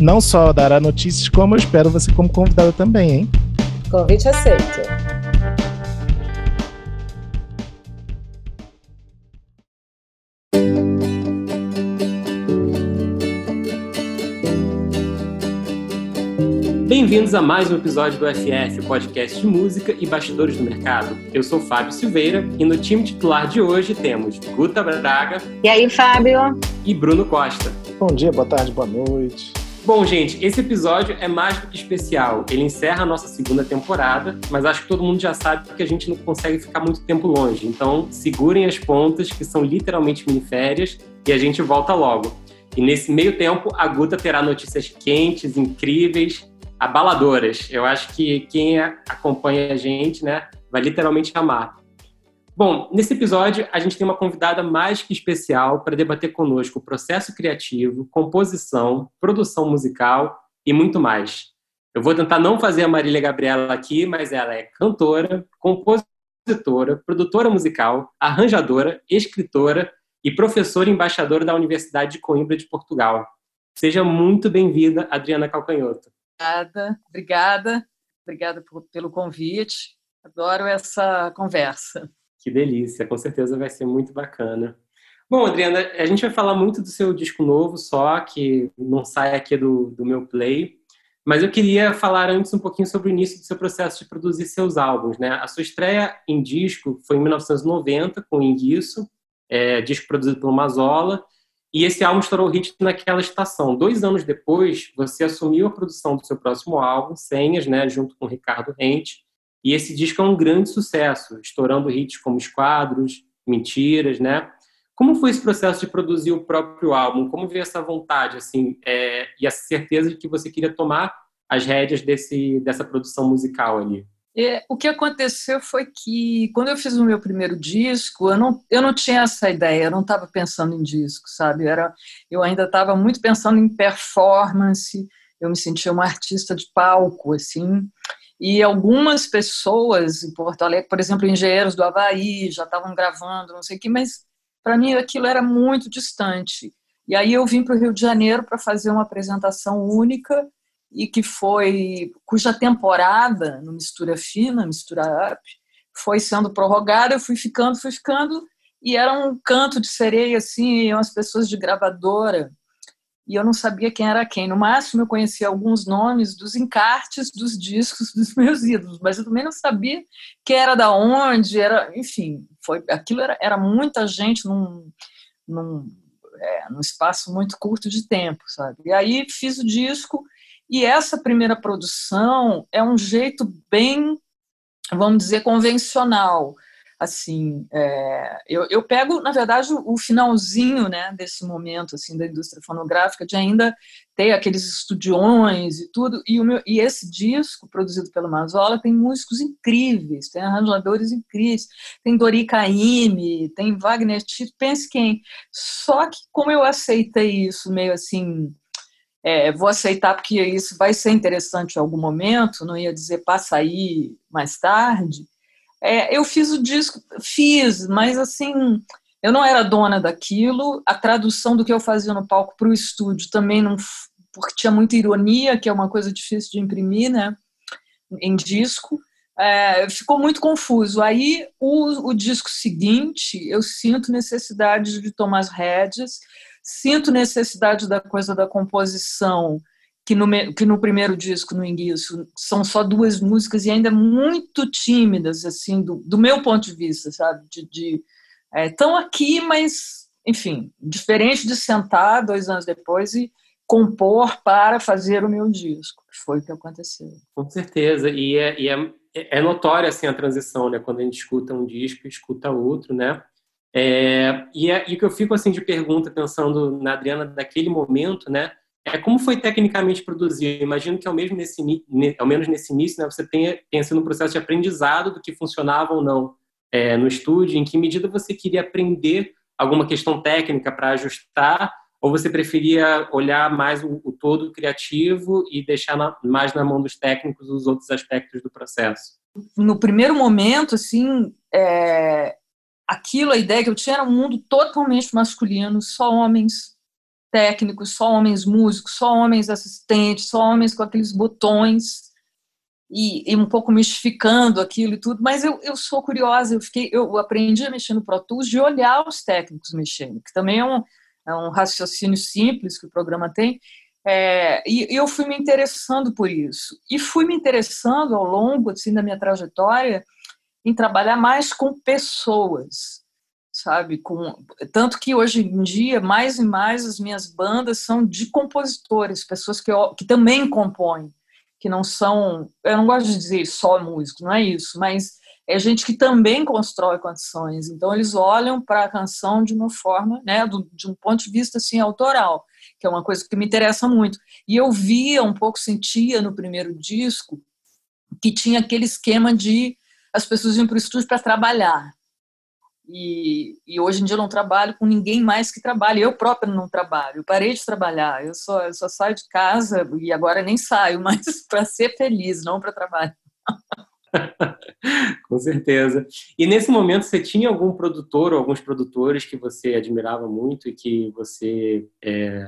Não só dará notícias, como eu espero você como convidada também, hein? Convite aceito. Bem-vindos a mais um episódio do FF, o podcast de música e bastidores do mercado. Eu sou Fábio Silveira e no time titular de hoje temos Guta Braga. E aí, Fábio? E Bruno Costa. Bom dia, boa tarde, boa noite. Bom, gente, esse episódio é mais do que especial. Ele encerra a nossa segunda temporada, mas acho que todo mundo já sabe que a gente não consegue ficar muito tempo longe. Então, segurem as pontas, que são literalmente miniférias, e a gente volta logo. E nesse meio tempo, a Guta terá notícias quentes, incríveis abaladoras. Eu acho que quem acompanha a gente, né, vai literalmente amar. Bom, nesse episódio a gente tem uma convidada mais que especial para debater conosco o processo criativo, composição, produção musical e muito mais. Eu vou tentar não fazer a Marília Gabriela aqui, mas ela é cantora, compositora, produtora musical, arranjadora, escritora e professora embaixadora da Universidade de Coimbra de Portugal. Seja muito bem-vinda, Adriana Calcanhoto. Obrigada, obrigada, obrigada pelo convite. Adoro essa conversa. Que delícia, com certeza vai ser muito bacana. Bom, Adriana, a gente vai falar muito do seu disco novo, só que não sai aqui do, do meu play. Mas eu queria falar antes um pouquinho sobre o início do seu processo de produzir seus álbuns. Né? A sua estreia em disco foi em 1990, com Inguiço, é, disco produzido pelo Mazola, e esse álbum estourou hit naquela estação. Dois anos depois, você assumiu a produção do seu próximo álbum, Senhas, né, junto com Ricardo Rente. E esse disco é um grande sucesso, estourando hits como Esquadros, Mentiras, né? Como foi esse processo de produzir o próprio álbum? Como veio essa vontade, assim, é, e a certeza de que você queria tomar as rédeas desse, dessa produção musical ali? É, o que aconteceu foi que, quando eu fiz o meu primeiro disco, eu não, eu não tinha essa ideia, eu não estava pensando em disco, sabe? Era, eu ainda estava muito pensando em performance, eu me sentia uma artista de palco, assim. E algumas pessoas em Porto Alegre, por exemplo, engenheiros do Havaí, já estavam gravando, não sei o que, mas para mim aquilo era muito distante. E aí eu vim para o Rio de Janeiro para fazer uma apresentação única e que foi cuja temporada no Mistura Fina, Mistura Up, foi sendo prorrogada, eu fui ficando, fui ficando, e era um canto de sereia, assim, umas pessoas de gravadora, e eu não sabia quem era quem. No máximo, eu conhecia alguns nomes dos encartes dos discos dos meus ídolos, mas eu também não sabia quem era da onde, era, enfim, foi, aquilo era, era muita gente num, num, é, num espaço muito curto de tempo, sabe? E aí fiz o disco, e essa primeira produção é um jeito bem, vamos dizer, convencional. Assim, é, eu, eu pego, na verdade, o finalzinho né, desse momento assim da indústria fonográfica, de ainda ter aqueles estudiões e tudo, e, o meu, e esse disco, produzido pelo Mazola, tem músicos incríveis, tem arranjadores incríveis, tem Dori Caymmi, tem Wagner Tito, pense quem. Só que como eu aceitei isso meio assim é, vou aceitar porque isso vai ser interessante em algum momento, não ia dizer passa aí mais tarde. É, eu fiz o disco, fiz, mas assim, eu não era dona daquilo. A tradução do que eu fazia no palco para o estúdio também não, porque tinha muita ironia, que é uma coisa difícil de imprimir, né, em disco. É, ficou muito confuso. Aí, o, o disco seguinte, eu sinto necessidade de tomar as rédeas Sinto necessidade da coisa da composição, que no, que no primeiro disco, no Enguiço, são só duas músicas e ainda muito tímidas, assim, do, do meu ponto de vista, sabe? De, de é, aqui, mas, enfim, diferente de sentar dois anos depois e compor para fazer o meu disco, que foi o que aconteceu. Com certeza, e é, e é, é notória assim, a transição, né? Quando a gente escuta um disco e escuta outro, né? É, e, é, e o que eu fico assim de pergunta pensando na Adriana daquele momento, né? É como foi tecnicamente produzir. Eu imagino que ao, mesmo nesse, ao menos nesse início, né, você tenha, tenha sido um processo de aprendizado do que funcionava ou não é, no estúdio. Em que medida você queria aprender alguma questão técnica para ajustar ou você preferia olhar mais o, o todo criativo e deixar na, mais na mão dos técnicos os outros aspectos do processo? No primeiro momento, assim, é, aquilo, a ideia que eu tinha era um mundo totalmente masculino, só homens técnicos, só homens músicos, só homens assistentes, só homens com aqueles botões e, e, um pouco mistificando aquilo e tudo, mas eu, eu sou curiosa, eu fiquei, eu aprendi a mexer no Pro Tools de olhar os técnicos mexendo, que também é um, é um raciocínio simples que o programa tem, é, e eu fui me interessando por isso. E fui me interessando ao longo assim, da minha trajetória em trabalhar mais com pessoas, sabe? Com, tanto que hoje em dia, mais e mais, as minhas bandas são de compositores, pessoas que, que também compõem, que não são. Eu não gosto de dizer só músicos, não é isso, mas é gente que também constrói condições. Então eles olham para a canção de uma forma, né, de um ponto de vista assim autoral, que é uma coisa que me interessa muito. E eu via um pouco, sentia no primeiro disco que tinha aquele esquema de as pessoas iam para o estúdio para trabalhar. E, e, hoje em dia eu não trabalho com ninguém mais que trabalhe. Eu própria não trabalho. Eu parei de trabalhar. Eu só, eu só saio de casa e agora nem saio, mas para ser feliz, não para trabalhar. Com certeza. E nesse momento você tinha algum produtor ou alguns produtores que você admirava muito e que você é,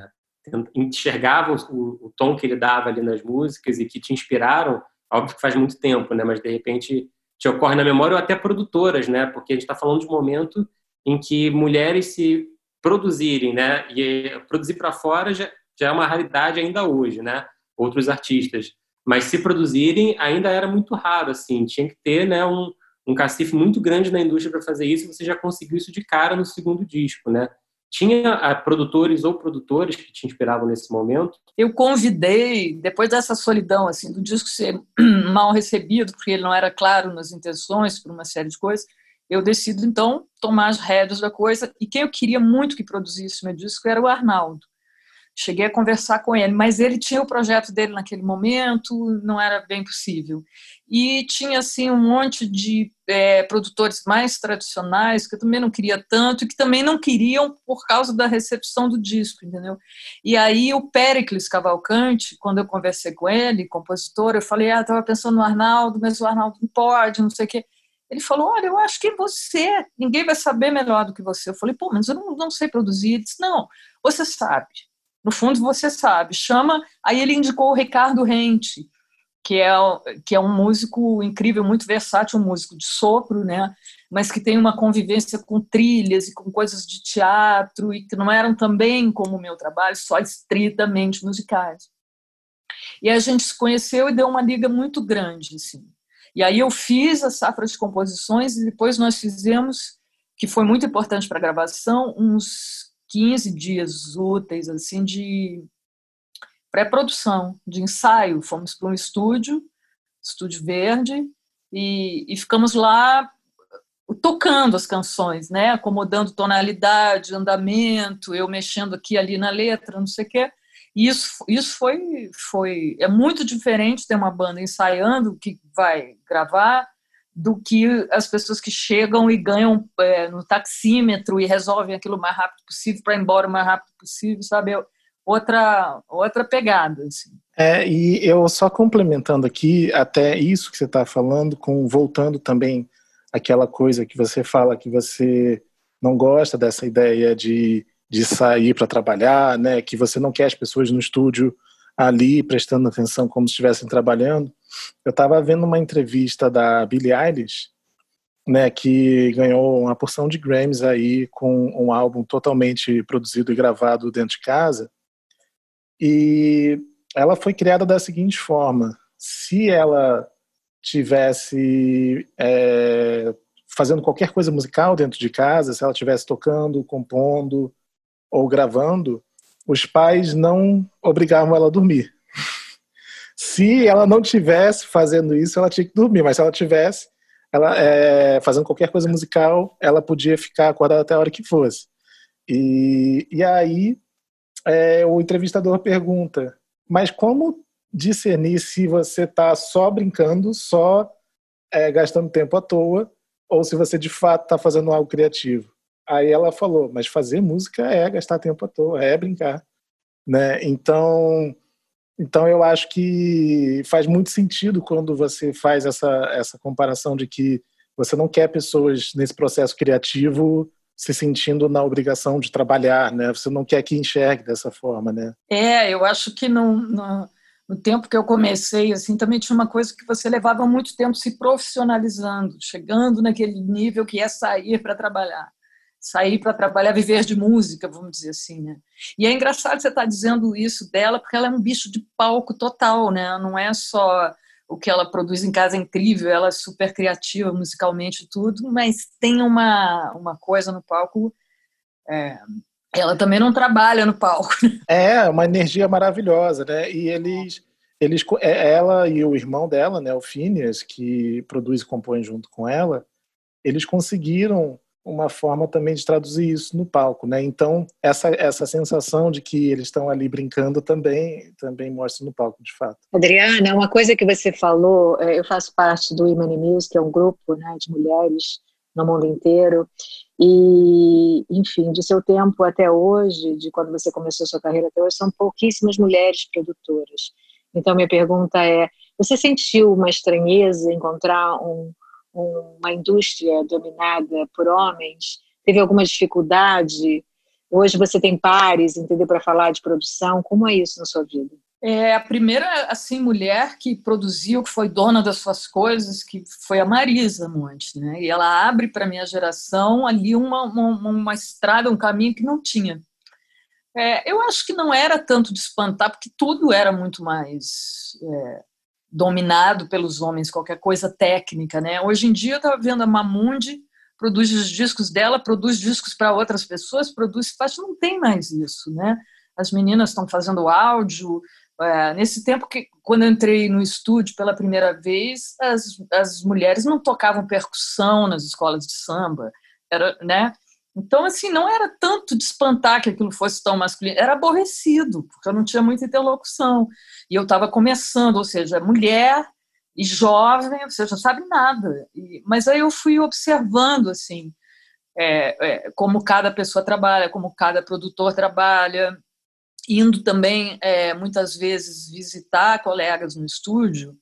enxergava o, o, tom que ele dava ali nas músicas e que te inspiraram? Óbvio que faz muito tempo, né? Mas de repente te ocorre na memória ou até produtoras, né? Porque a gente está falando de um momento em que mulheres se produzirem, né? E produzir para fora já, já é uma raridade ainda hoje, né? Outros artistas mas se produzirem ainda era muito raro, assim, tinha que ter, né, um, um cacife muito grande na indústria para fazer isso, você já conseguiu isso de cara no segundo disco, né? Tinha ah, produtores ou produtores que te inspiravam nesse momento? Eu convidei, depois dessa solidão, assim, do disco ser mal recebido, porque ele não era claro nas intenções, por uma série de coisas, eu decido, então, tomar as rédeas da coisa, e quem eu queria muito que produzisse meu disco era o Arnaldo. Cheguei a conversar com ele, mas ele tinha o projeto dele naquele momento, não era bem possível. E tinha assim um monte de é, produtores mais tradicionais que eu também não queria tanto e que também não queriam por causa da recepção do disco, entendeu? E aí o Pericles Cavalcante, quando eu conversei com ele, compositor, eu falei, ah, estava pensando no Arnaldo, mas o Arnaldo não pode, não sei o quê. Ele falou, olha, eu acho que você, ninguém vai saber melhor do que você. Eu falei, pô, mas eu não, não sei produzir. Ele disse, não, você sabe no fundo você sabe. Chama, aí ele indicou o Ricardo Rente, que é, que é um músico incrível, muito versátil, um músico de sopro, né? mas que tem uma convivência com trilhas e com coisas de teatro e que não eram também como o meu trabalho, só estritamente musicais. E a gente se conheceu e deu uma liga muito grande, assim. E aí eu fiz a safra de composições e depois nós fizemos, que foi muito importante para a gravação, uns 15 dias úteis assim de pré-produção, de ensaio. Fomos para um estúdio, estúdio verde, e, e, ficamos lá tocando as canções, né? acomodando tonalidade, andamento, eu mexendo aqui ali na letra, não sei o quê. E isso, isso foi, foi é muito diferente ter uma banda ensaiando que vai gravar do que as pessoas que chegam e ganham é, no taxímetro e resolvem aquilo o mais rápido possível para ir embora o mais rápido possível, sabe? É outra, outra pegada. Assim. É, e eu só complementando aqui, até isso que você está falando, com voltando também aquela coisa que você fala que você não gosta dessa ideia de, de sair para trabalhar, né? Que você não quer as pessoas no estúdio ali prestando atenção como se estivessem trabalhando. Eu estava vendo uma entrevista da Billie Eilish, né, que ganhou uma porção de Grammys aí com um álbum totalmente produzido e gravado dentro de casa. E ela foi criada da seguinte forma: se ela tivesse é, fazendo qualquer coisa musical dentro de casa, se ela estivesse tocando, compondo ou gravando, os pais não obrigavam ela a dormir. Se ela não tivesse fazendo isso, ela tinha que dormir, mas se ela tivesse ela é, fazendo qualquer coisa musical, ela podia ficar acordada até a hora que fosse. E, e aí é, o entrevistador pergunta: mas como discernir se você está só brincando, só é, gastando tempo à toa, ou se você de fato está fazendo algo criativo? Aí ela falou: mas fazer música é gastar tempo à toa, é brincar, né? Então então eu acho que faz muito sentido quando você faz essa, essa comparação de que você não quer pessoas nesse processo criativo se sentindo na obrigação de trabalhar, né? Você não quer que enxergue dessa forma, né? É, eu acho que no, no, no tempo que eu comecei, assim, também tinha uma coisa que você levava muito tempo se profissionalizando, chegando naquele nível que é sair para trabalhar sair para trabalhar, viver de música, vamos dizer assim, né? E é engraçado você estar tá dizendo isso dela, porque ela é um bicho de palco total, né? Não é só o que ela produz em casa é incrível, ela é super criativa musicalmente tudo, mas tem uma, uma coisa no palco. É, ela também não trabalha no palco. Né? É, uma energia maravilhosa, né? E eles, eles, é, ela e o irmão dela, né, o Phineas, que produz e compõe junto com ela, eles conseguiram uma forma também de traduzir isso no palco, né? Então essa essa sensação de que eles estão ali brincando também também mostra no palco, de fato. Adriana, uma coisa que você falou, é, eu faço parte do Imani Mills, que é um grupo né, de mulheres no mundo inteiro e, enfim, de seu tempo até hoje, de quando você começou sua carreira até hoje, são pouquíssimas mulheres produtoras. Então minha pergunta é, você sentiu uma estranheza encontrar um uma indústria dominada por homens, teve alguma dificuldade? Hoje você tem pares, entendeu, para falar de produção. Como é isso na sua vida? É a primeira assim mulher que produziu, que foi dona das suas coisas, que foi a Marisa Monte, né? E ela abre para minha geração ali uma, uma, uma, estrada, um caminho que não tinha. É, eu acho que não era tanto de espantar, porque tudo era muito mais é, dominado pelos homens, qualquer coisa técnica, né? Hoje em dia eu estava vendo a Mamundi produz os discos dela, produz discos para outras pessoas, produz faz, não tem mais isso, né? As meninas estão fazendo áudio. É, nesse tempo que quando eu entrei no estúdio pela primeira vez, as, as mulheres não tocavam percussão nas escolas de samba, era, né? Então, assim, não era tanto de espantar que aquilo fosse tão masculino, era aborrecido, porque eu não tinha muita interlocução. E eu estava começando, ou seja, mulher e jovem, você não sabe nada. E, mas aí eu fui observando, assim, é, é, como cada pessoa trabalha, como cada produtor trabalha, indo também, é, muitas vezes, visitar colegas no estúdio,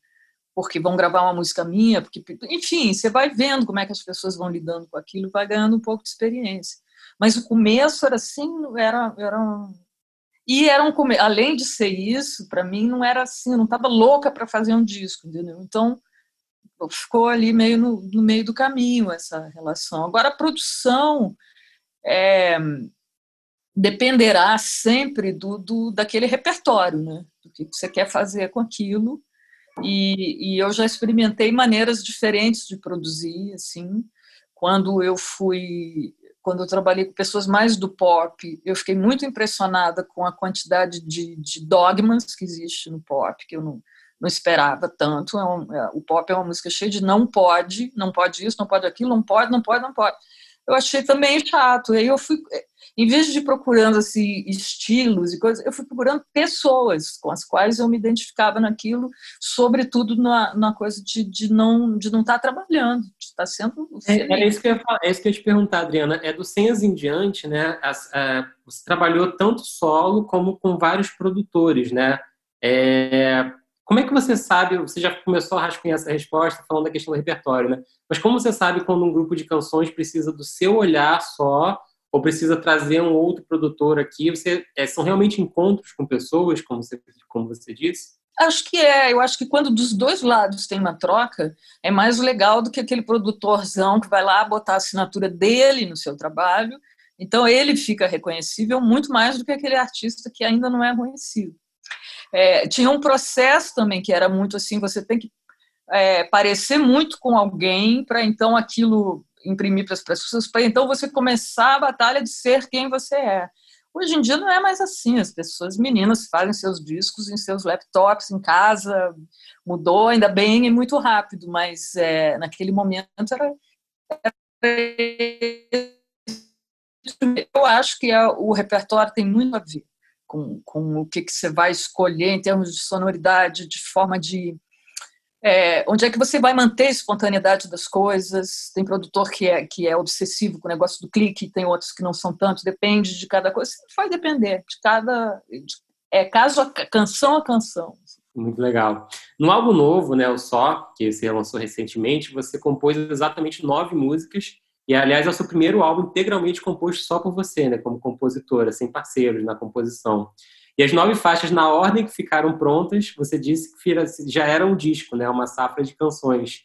porque vão gravar uma música minha, porque, enfim, você vai vendo como é que as pessoas vão lidando com aquilo, vai ganhando um pouco de experiência. Mas o começo era assim, era, era um... e era um além de ser isso, para mim não era assim, não estava louca para fazer um disco, entendeu? Então ficou ali meio no, no, meio do caminho essa relação. Agora a produção é, dependerá sempre do, do daquele repertório, né? Do que você quer fazer com aquilo e, e, eu já experimentei maneiras diferentes de produzir, assim. Quando eu fui, quando eu trabalhei com pessoas mais do pop, eu fiquei muito impressionada com a quantidade de, de dogmas que existe no pop, que eu não, não esperava tanto. É um, é, o pop é uma música cheia de não pode, não pode isso, não pode aquilo, não pode, não pode, não pode eu achei também chato. Aí eu fui, em vez de procurando assim, estilos e coisas, eu fui procurando pessoas com as quais eu me identificava naquilo, sobretudo na, na coisa de, de não de não estar tá trabalhando, de estar tá sendo. É, é, isso que eu ia falar, é isso que eu ia te perguntar, Adriana. É do Senhas em diante, né? As, é, você trabalhou tanto solo como com vários produtores, né? É, como é que você sabe, você já começou a rascunhar essa resposta falando da questão do repertório, né? Mas como você sabe quando um grupo de canções precisa do seu olhar só ou precisa trazer um outro produtor aqui? Você, é, são realmente encontros com pessoas, como você, como você disse? Acho que é. Eu acho que quando dos dois lados tem uma troca, é mais legal do que aquele produtorzão que vai lá botar a assinatura dele no seu trabalho. Então ele fica reconhecível muito mais do que aquele artista que ainda não é reconhecido. É, tinha um processo também que era muito assim: você tem que é, parecer muito com alguém para então aquilo imprimir para as pessoas, para então você começar a batalha de ser quem você é. Hoje em dia não é mais assim, as pessoas, meninas, fazem seus discos em seus laptops, em casa, mudou ainda bem e muito rápido, mas é, naquele momento era, era, Eu acho que é, o repertório tem muito a ver com, com o que, que você vai escolher em termos de sonoridade, de forma de é, onde é que você vai manter a espontaneidade das coisas? Tem produtor que é, que é obsessivo com o negócio do clique, tem outros que não são tanto, depende de cada coisa. Vai depender de cada. De, é caso a canção a canção. Muito legal. No álbum novo, né, o Só, que você lançou recentemente, você compôs exatamente nove músicas. E, aliás, é o seu primeiro álbum integralmente composto só por você, né, como compositora, sem parceiros na composição. E as nove faixas na ordem que ficaram prontas, você disse que já era um disco, né? Uma safra de canções.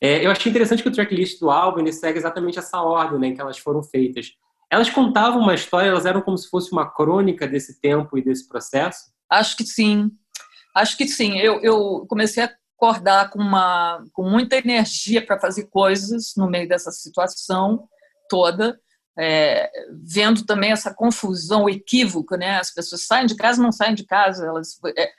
É, eu achei interessante que o tracklist do álbum segue exatamente essa ordem né, em que elas foram feitas. Elas contavam uma história, elas eram como se fosse uma crônica desse tempo e desse processo? Acho que sim. Acho que sim. Eu, eu comecei a acordar com, uma, com muita energia para fazer coisas no meio dessa situação toda é, vendo também essa confusão, o equívoco, né? As pessoas saem de casa, não saem de casa, elas é,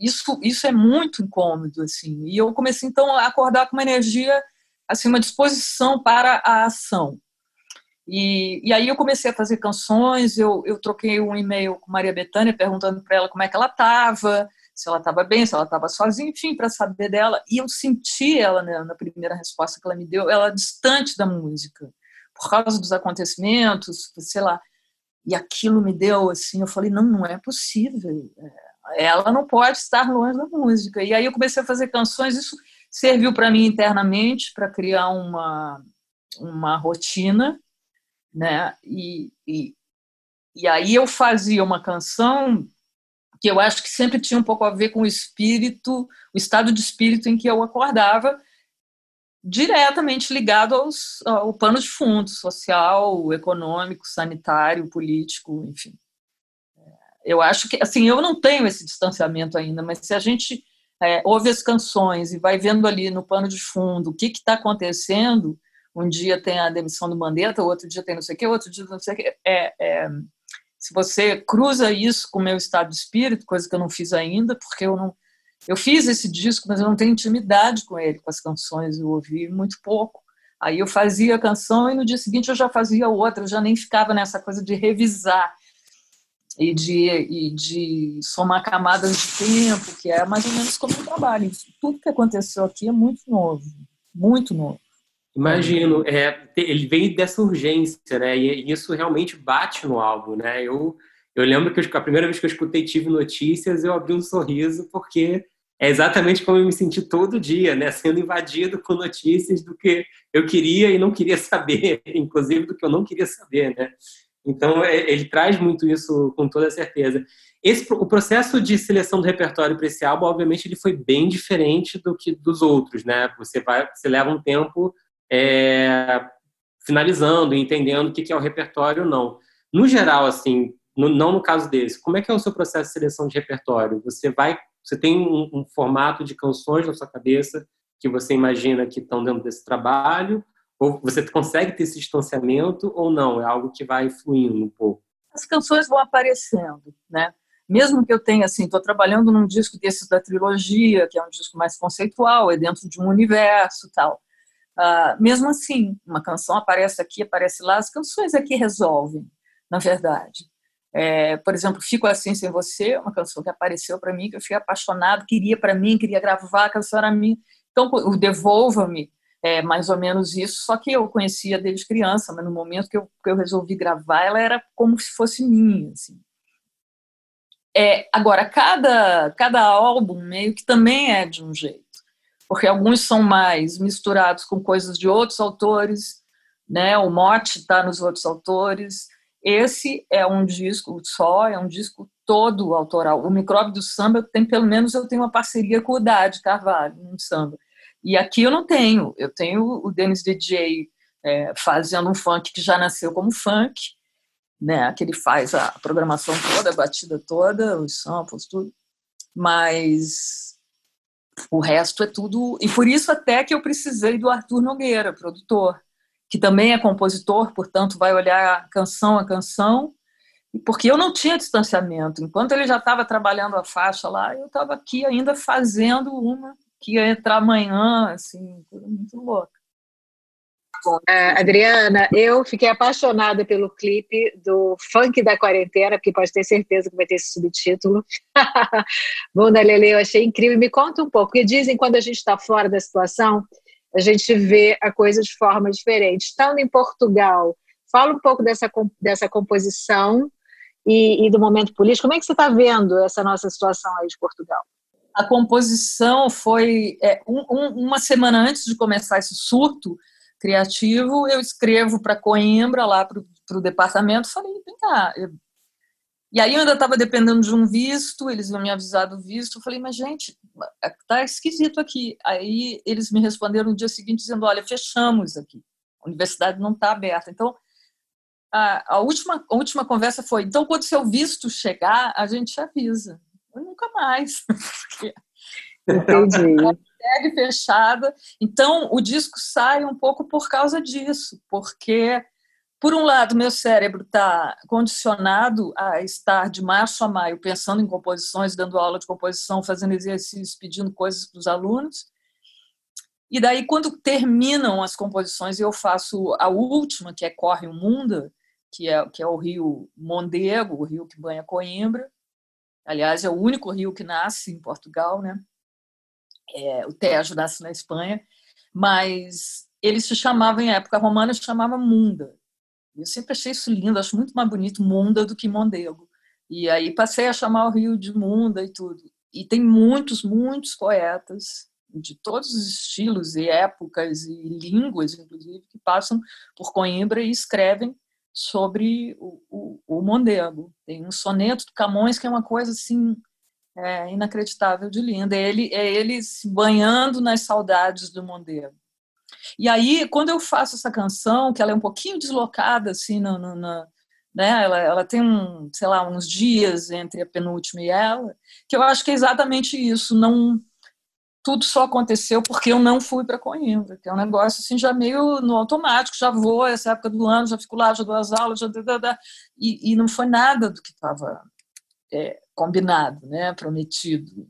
isso isso é muito incômodo assim. E eu comecei então a acordar com uma energia, assim, uma disposição para a ação. E, e aí eu comecei a fazer canções, eu, eu troquei um e-mail com Maria Bethânia perguntando para ela como é que ela estava, se ela estava bem, se ela estava sozinha, enfim, para saber dela. E eu senti ela né, na primeira resposta que ela me deu, ela distante da música por causa dos acontecimentos, sei lá. E aquilo me deu assim, eu falei, não, não é possível. É, ela não pode estar longe da música. E aí eu comecei a fazer canções, isso serviu para mim internamente para criar uma uma rotina, né? E, e, e aí eu fazia uma canção que eu acho que sempre tinha um pouco a ver com o espírito, o estado de espírito em que eu acordava, diretamente ligado aos, ao pano de fundo social, econômico, sanitário, político, enfim. É, eu acho que, assim, eu não tenho esse distanciamento ainda, mas se a gente é, ouve as canções e vai vendo ali no pano de fundo o que está acontecendo, um dia tem a demissão do Mandetta, outro dia tem não sei o quê, outro dia não sei o quê, é, é, se você cruza isso com o meu estado de espírito, coisa que eu não fiz ainda, porque eu não eu fiz esse disco, mas eu não tenho intimidade com ele, com as canções, eu ouvi muito pouco. Aí eu fazia a canção e no dia seguinte eu já fazia outra, eu já nem ficava nessa coisa de revisar e de, e de somar camadas de tempo, que é mais ou menos como eu trabalho. Tudo que aconteceu aqui é muito novo, muito novo. Imagino, é, ele vem dessa urgência, né? E isso realmente bate no álbum, né? Eu eu lembro que a primeira vez que eu escutei Tive Notícias, eu abri um sorriso, porque é exatamente como eu me senti todo dia, né? Sendo invadido com notícias do que eu queria e não queria saber, inclusive do que eu não queria saber, né? Então, é, ele traz muito isso com toda certeza. Esse, o processo de seleção do repertório para esse álbum, obviamente, ele foi bem diferente do que dos outros, né? Você vai, você leva um tempo é, finalizando, entendendo o que é o repertório ou não. No geral, assim, no, não no caso desse. Como é que é o seu processo de seleção de repertório? Você vai, você tem um, um formato de canções na sua cabeça que você imagina que estão dentro desse trabalho? Ou você consegue ter esse distanciamento ou não? É algo que vai fluindo um pouco? As canções vão aparecendo, né? Mesmo que eu tenha, assim, estou trabalhando num disco desses da trilogia, que é um disco mais conceitual, é dentro de um universo tal. Uh, mesmo assim, uma canção aparece aqui, aparece lá, as canções aqui resolvem, na verdade. É, por exemplo, Fico Assim Sem Você, uma canção que apareceu para mim, que eu fiquei apaixonado, queria para mim, queria gravar, a canção era minha. Então, o Devolva-me é mais ou menos isso, só que eu conhecia desde criança, mas no momento que eu, que eu resolvi gravar, ela era como se fosse minha. Assim. É, agora, cada, cada álbum meio que também é de um jeito, porque alguns são mais misturados com coisas de outros autores, né? o mote está nos outros autores, esse é um disco só, é um disco todo autoral. O Micróbio do Samba, tem, pelo menos eu tenho uma parceria com o Dade Carvalho no samba. E aqui eu não tenho. Eu tenho o Dennis DJ é, fazendo um funk que já nasceu como funk, né? Que ele faz a programação toda, a batida toda, os samples, tudo. Mas o resto é tudo. E por isso até que eu precisei do Arthur Nogueira, produtor que também é compositor, portanto, vai olhar canção a canção, porque eu não tinha distanciamento. Enquanto ele já estava trabalhando a faixa lá, eu estava aqui ainda fazendo uma que ia entrar amanhã, assim, coisa muito louca. Uh, Adriana, eu fiquei apaixonada pelo clipe do Funk da Quarentena, porque pode ter certeza que vai ter esse subtítulo. Bunda Lele, eu achei incrível. Me conta um pouco, porque dizem quando a gente está fora da situação, a gente vê a coisa de forma diferente. Estando em Portugal, fala um pouco dessa, dessa composição e, e do momento político. Como é que você está vendo essa nossa situação aí de Portugal? A composição foi é, um, um, uma semana antes de começar esse surto criativo, eu escrevo para Coimbra, lá para o departamento, falei, vem cá. E aí eu ainda estava dependendo de um visto, eles iam me avisar do visto, eu falei, mas gente, tá esquisito aqui. Aí eles me responderam no dia seguinte dizendo, olha, fechamos aqui, a universidade não está aberta. Então, a, a, última, a última conversa foi, então quando seu visto chegar, a gente avisa. Eu nunca mais. Entendi. Segue fechada. Então, o disco sai um pouco por causa disso, porque, por um lado, meu cérebro está condicionado a estar de março a maio pensando em composições, dando aula de composição, fazendo exercícios, pedindo coisas para os alunos. E daí, quando terminam as composições, eu faço a última, que é Corre o Mundo, que é, que é o rio Mondego, o rio que banha Coimbra. Aliás, é o único rio que nasce em Portugal, né? É, o Tejo nasce na Espanha, mas ele se chamava, em época romana, se chamava Munda. Eu sempre achei isso lindo, acho muito mais bonito Munda do que Mondego. E aí passei a chamar o rio de Munda e tudo. E tem muitos, muitos poetas de todos os estilos e épocas e línguas, inclusive, que passam por Coimbra e escrevem sobre o, o, o Mondego. Tem um soneto do Camões que é uma coisa assim é, inacreditável de linda. É ele, é ele se banhando nas saudades do Mondego. E aí, quando eu faço essa canção, que ela é um pouquinho deslocada, assim, no, no, no né? Ela, ela tem um, sei lá, uns dias entre a penúltima e ela, que eu acho que é exatamente isso. Não tudo só aconteceu porque eu não fui para Coimbra, que é um negócio assim já meio no automático, já vou essa época do ano, já fico lá, já dou as aulas, já e, e não foi nada do que estava é, combinado, né, prometido.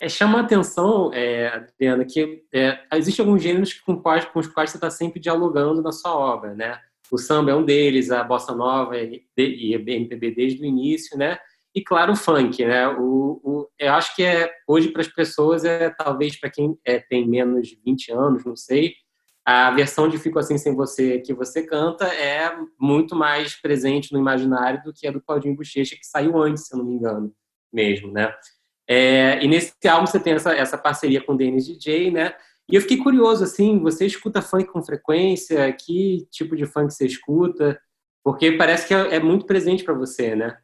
É, chama a atenção, é, Adriana, que é, existem alguns gêneros com, quais, com os quais você está sempre dialogando na sua obra, né? O samba é um deles, a bossa nova e a MPB desde o início, né? e claro o funk, né? O, o eu acho que é hoje para as pessoas é talvez para quem é, tem menos de 20 anos, não sei, a versão de Fico Assim Sem Você que você canta é muito mais presente no imaginário do que a do Claudinho Bochecha, que saiu antes, se eu não me engano, mesmo, né? É, e nesse álbum você tem essa, essa parceria com o Dennis DJ, né? E eu fiquei curioso, assim, você escuta funk com frequência? Que tipo de funk você escuta? Porque parece que é, é muito presente para você, né?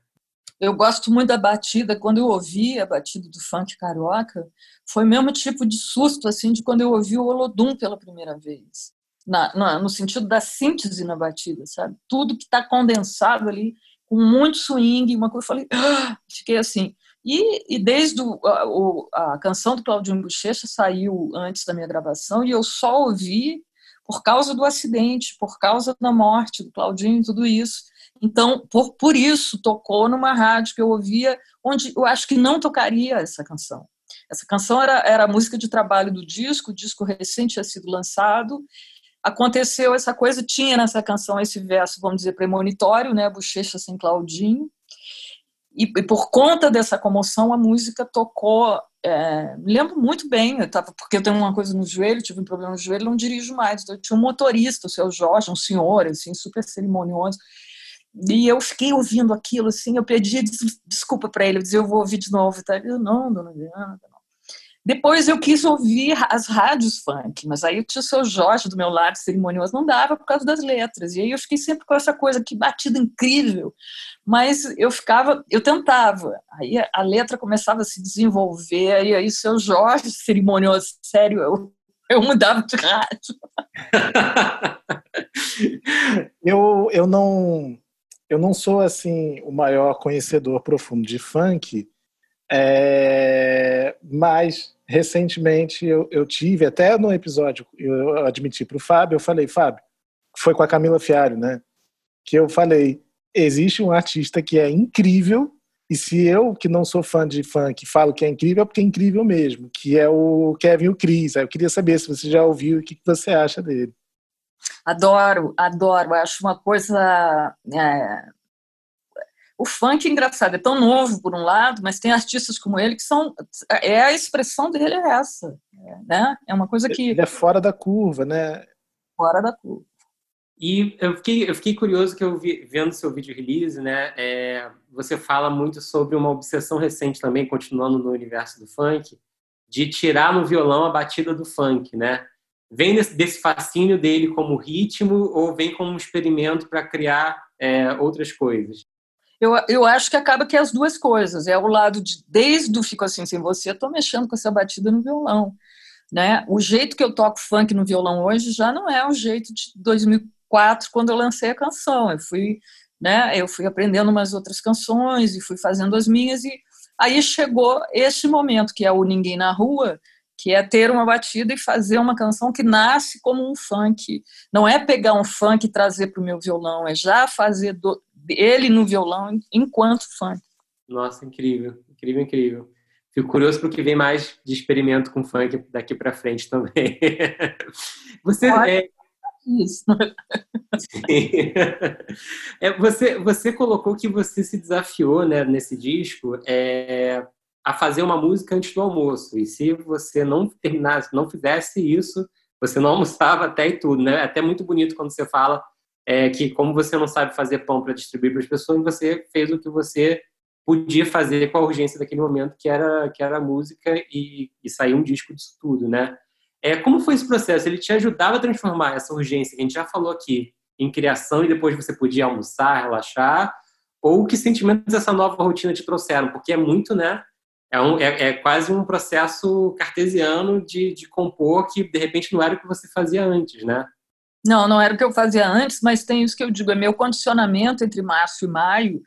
Eu gosto muito da batida. Quando eu ouvi a batida do funk carioca, foi o mesmo tipo de susto assim de quando eu ouvi o Olodum pela primeira vez. Na, na, no sentido da síntese na batida, sabe? Tudo que está condensado ali, com muito swing, uma coisa. Eu falei, ah! fiquei assim. E, e desde o, a, o, a, canção do Claudinho Bochecha saiu antes da minha gravação e eu só ouvi por causa do acidente, por causa da morte do Claudinho e tudo isso. Então, por, por isso, tocou numa rádio que eu ouvia, onde eu acho que não tocaria essa canção. Essa canção era, era a música de trabalho do disco, o disco recente tinha sido lançado. Aconteceu essa coisa, tinha nessa canção esse verso, vamos dizer, premonitório, né? Bochecha sem Claudinho. E, e, por conta dessa comoção, a música tocou. É, me lembro muito bem, eu tava, porque eu tenho uma coisa no joelho, tive um problema no joelho, não dirijo mais. Então, eu tinha um motorista, o seu Jorge, um senhor, assim, super cerimonioso. E eu fiquei ouvindo aquilo, assim, eu pedi desculpa para ele, eu dizia, eu vou ouvir de novo. Tá? Eu, não, dona Diana. Depois eu quis ouvir as rádios funk, mas aí tinha o seu Jorge do meu lado, cerimonioso, não dava por causa das letras. E aí eu fiquei sempre com essa coisa, que batida incrível. Mas eu ficava, eu tentava. Aí a letra começava a se desenvolver, e aí o seu Jorge, cerimonioso, sério, eu, eu mudava de rádio. eu, eu não eu não sou assim o maior conhecedor profundo de funk, é, mas recentemente eu, eu, tive, até no episódio, eu admiti para o Fábio, eu falei, Fábio, foi com a Camila Fiário, né? Que eu falei, existe um artista que é incrível, e se eu, que não sou fã de funk, falo que é incrível, é porque é incrível mesmo, que é o Kevin o Chris. Eu queria saber se você já ouviu e o que você acha dele. Adoro, adoro. Acho uma coisa. É... O funk, engraçado, é tão novo por um lado, mas tem artistas como ele que são. É a expressão dele é essa, né? É uma coisa que. Ele é fora da curva, né? Fora da curva. E eu fiquei, eu fiquei curioso que eu vi, vendo seu vídeo release, né? É, você fala muito sobre uma obsessão recente também, continuando no universo do funk, de tirar no violão a batida do funk, né? Vem desse, desse fascínio dele como ritmo ou vem como um experimento para criar é, outras coisas? Eu, eu acho que acaba que é as duas coisas. É o lado de, desde o Fico Assim Sem Você, eu estou mexendo com essa batida no violão. Né? O jeito que eu toco funk no violão hoje já não é o jeito de 2000 quatro quando eu lancei a canção. Eu fui, né, eu fui aprendendo umas outras canções e fui fazendo as minhas e aí chegou este momento que é o Ninguém na Rua, que é ter uma batida e fazer uma canção que nasce como um funk. Não é pegar um funk e trazer para o meu violão, é já fazer do, ele no violão enquanto funk. Nossa, incrível, incrível, incrível. Fico curioso para o que vem mais de experimento com funk daqui para frente também. Você, é, isso. é, você, você colocou que você se desafiou né, nesse disco é, a fazer uma música antes do almoço. E se você não terminasse, não fizesse isso, você não almoçava até e tudo. Né? É até muito bonito quando você fala é, que, como você não sabe fazer pão para distribuir para as pessoas, você fez o que você podia fazer com a urgência daquele momento, que era, que era a música, e, e sair um disco disso tudo, né? É, como foi esse processo? Ele te ajudava a transformar essa urgência que a gente já falou aqui em criação e depois você podia almoçar, relaxar? Ou que sentimentos essa nova rotina te trouxeram? Porque é muito, né? É, um, é, é quase um processo cartesiano de, de compor que de repente não era o que você fazia antes, né? Não, não era o que eu fazia antes, mas tem isso que eu digo, é meu condicionamento entre março e maio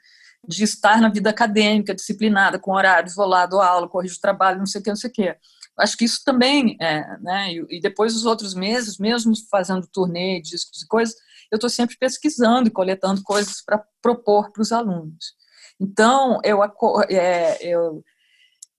de estar na vida acadêmica, disciplinada, com horário isolado, aula, corrigir trabalho, não sei o que, não sei o que. Acho que isso também, é, né? E, e, depois os outros meses, mesmo fazendo turnê, discos e coisas, eu estou sempre pesquisando e coletando coisas para propor para os alunos. Então, eu, é, eu,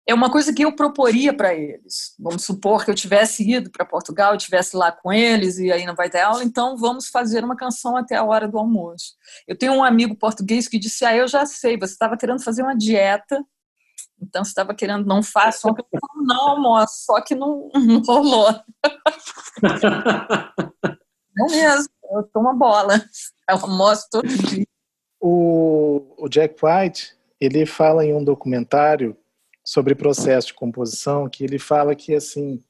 é uma coisa que eu proporia para eles. Vamos supor que eu tivesse ido para Portugal, eu tivesse lá com eles e aí não vai ter aula, então vamos fazer uma canção até a hora do almoço. Eu tenho um amigo português que disse: Ah, eu já sei, você estava querendo fazer uma dieta então, você estava querendo, não faça, só que não almoço, só que não, não rolou. não mesmo, eu tomo bola, eu almoço todo dia. O, o Jack White, ele fala em um documentário sobre processo de composição, que ele fala que, assim,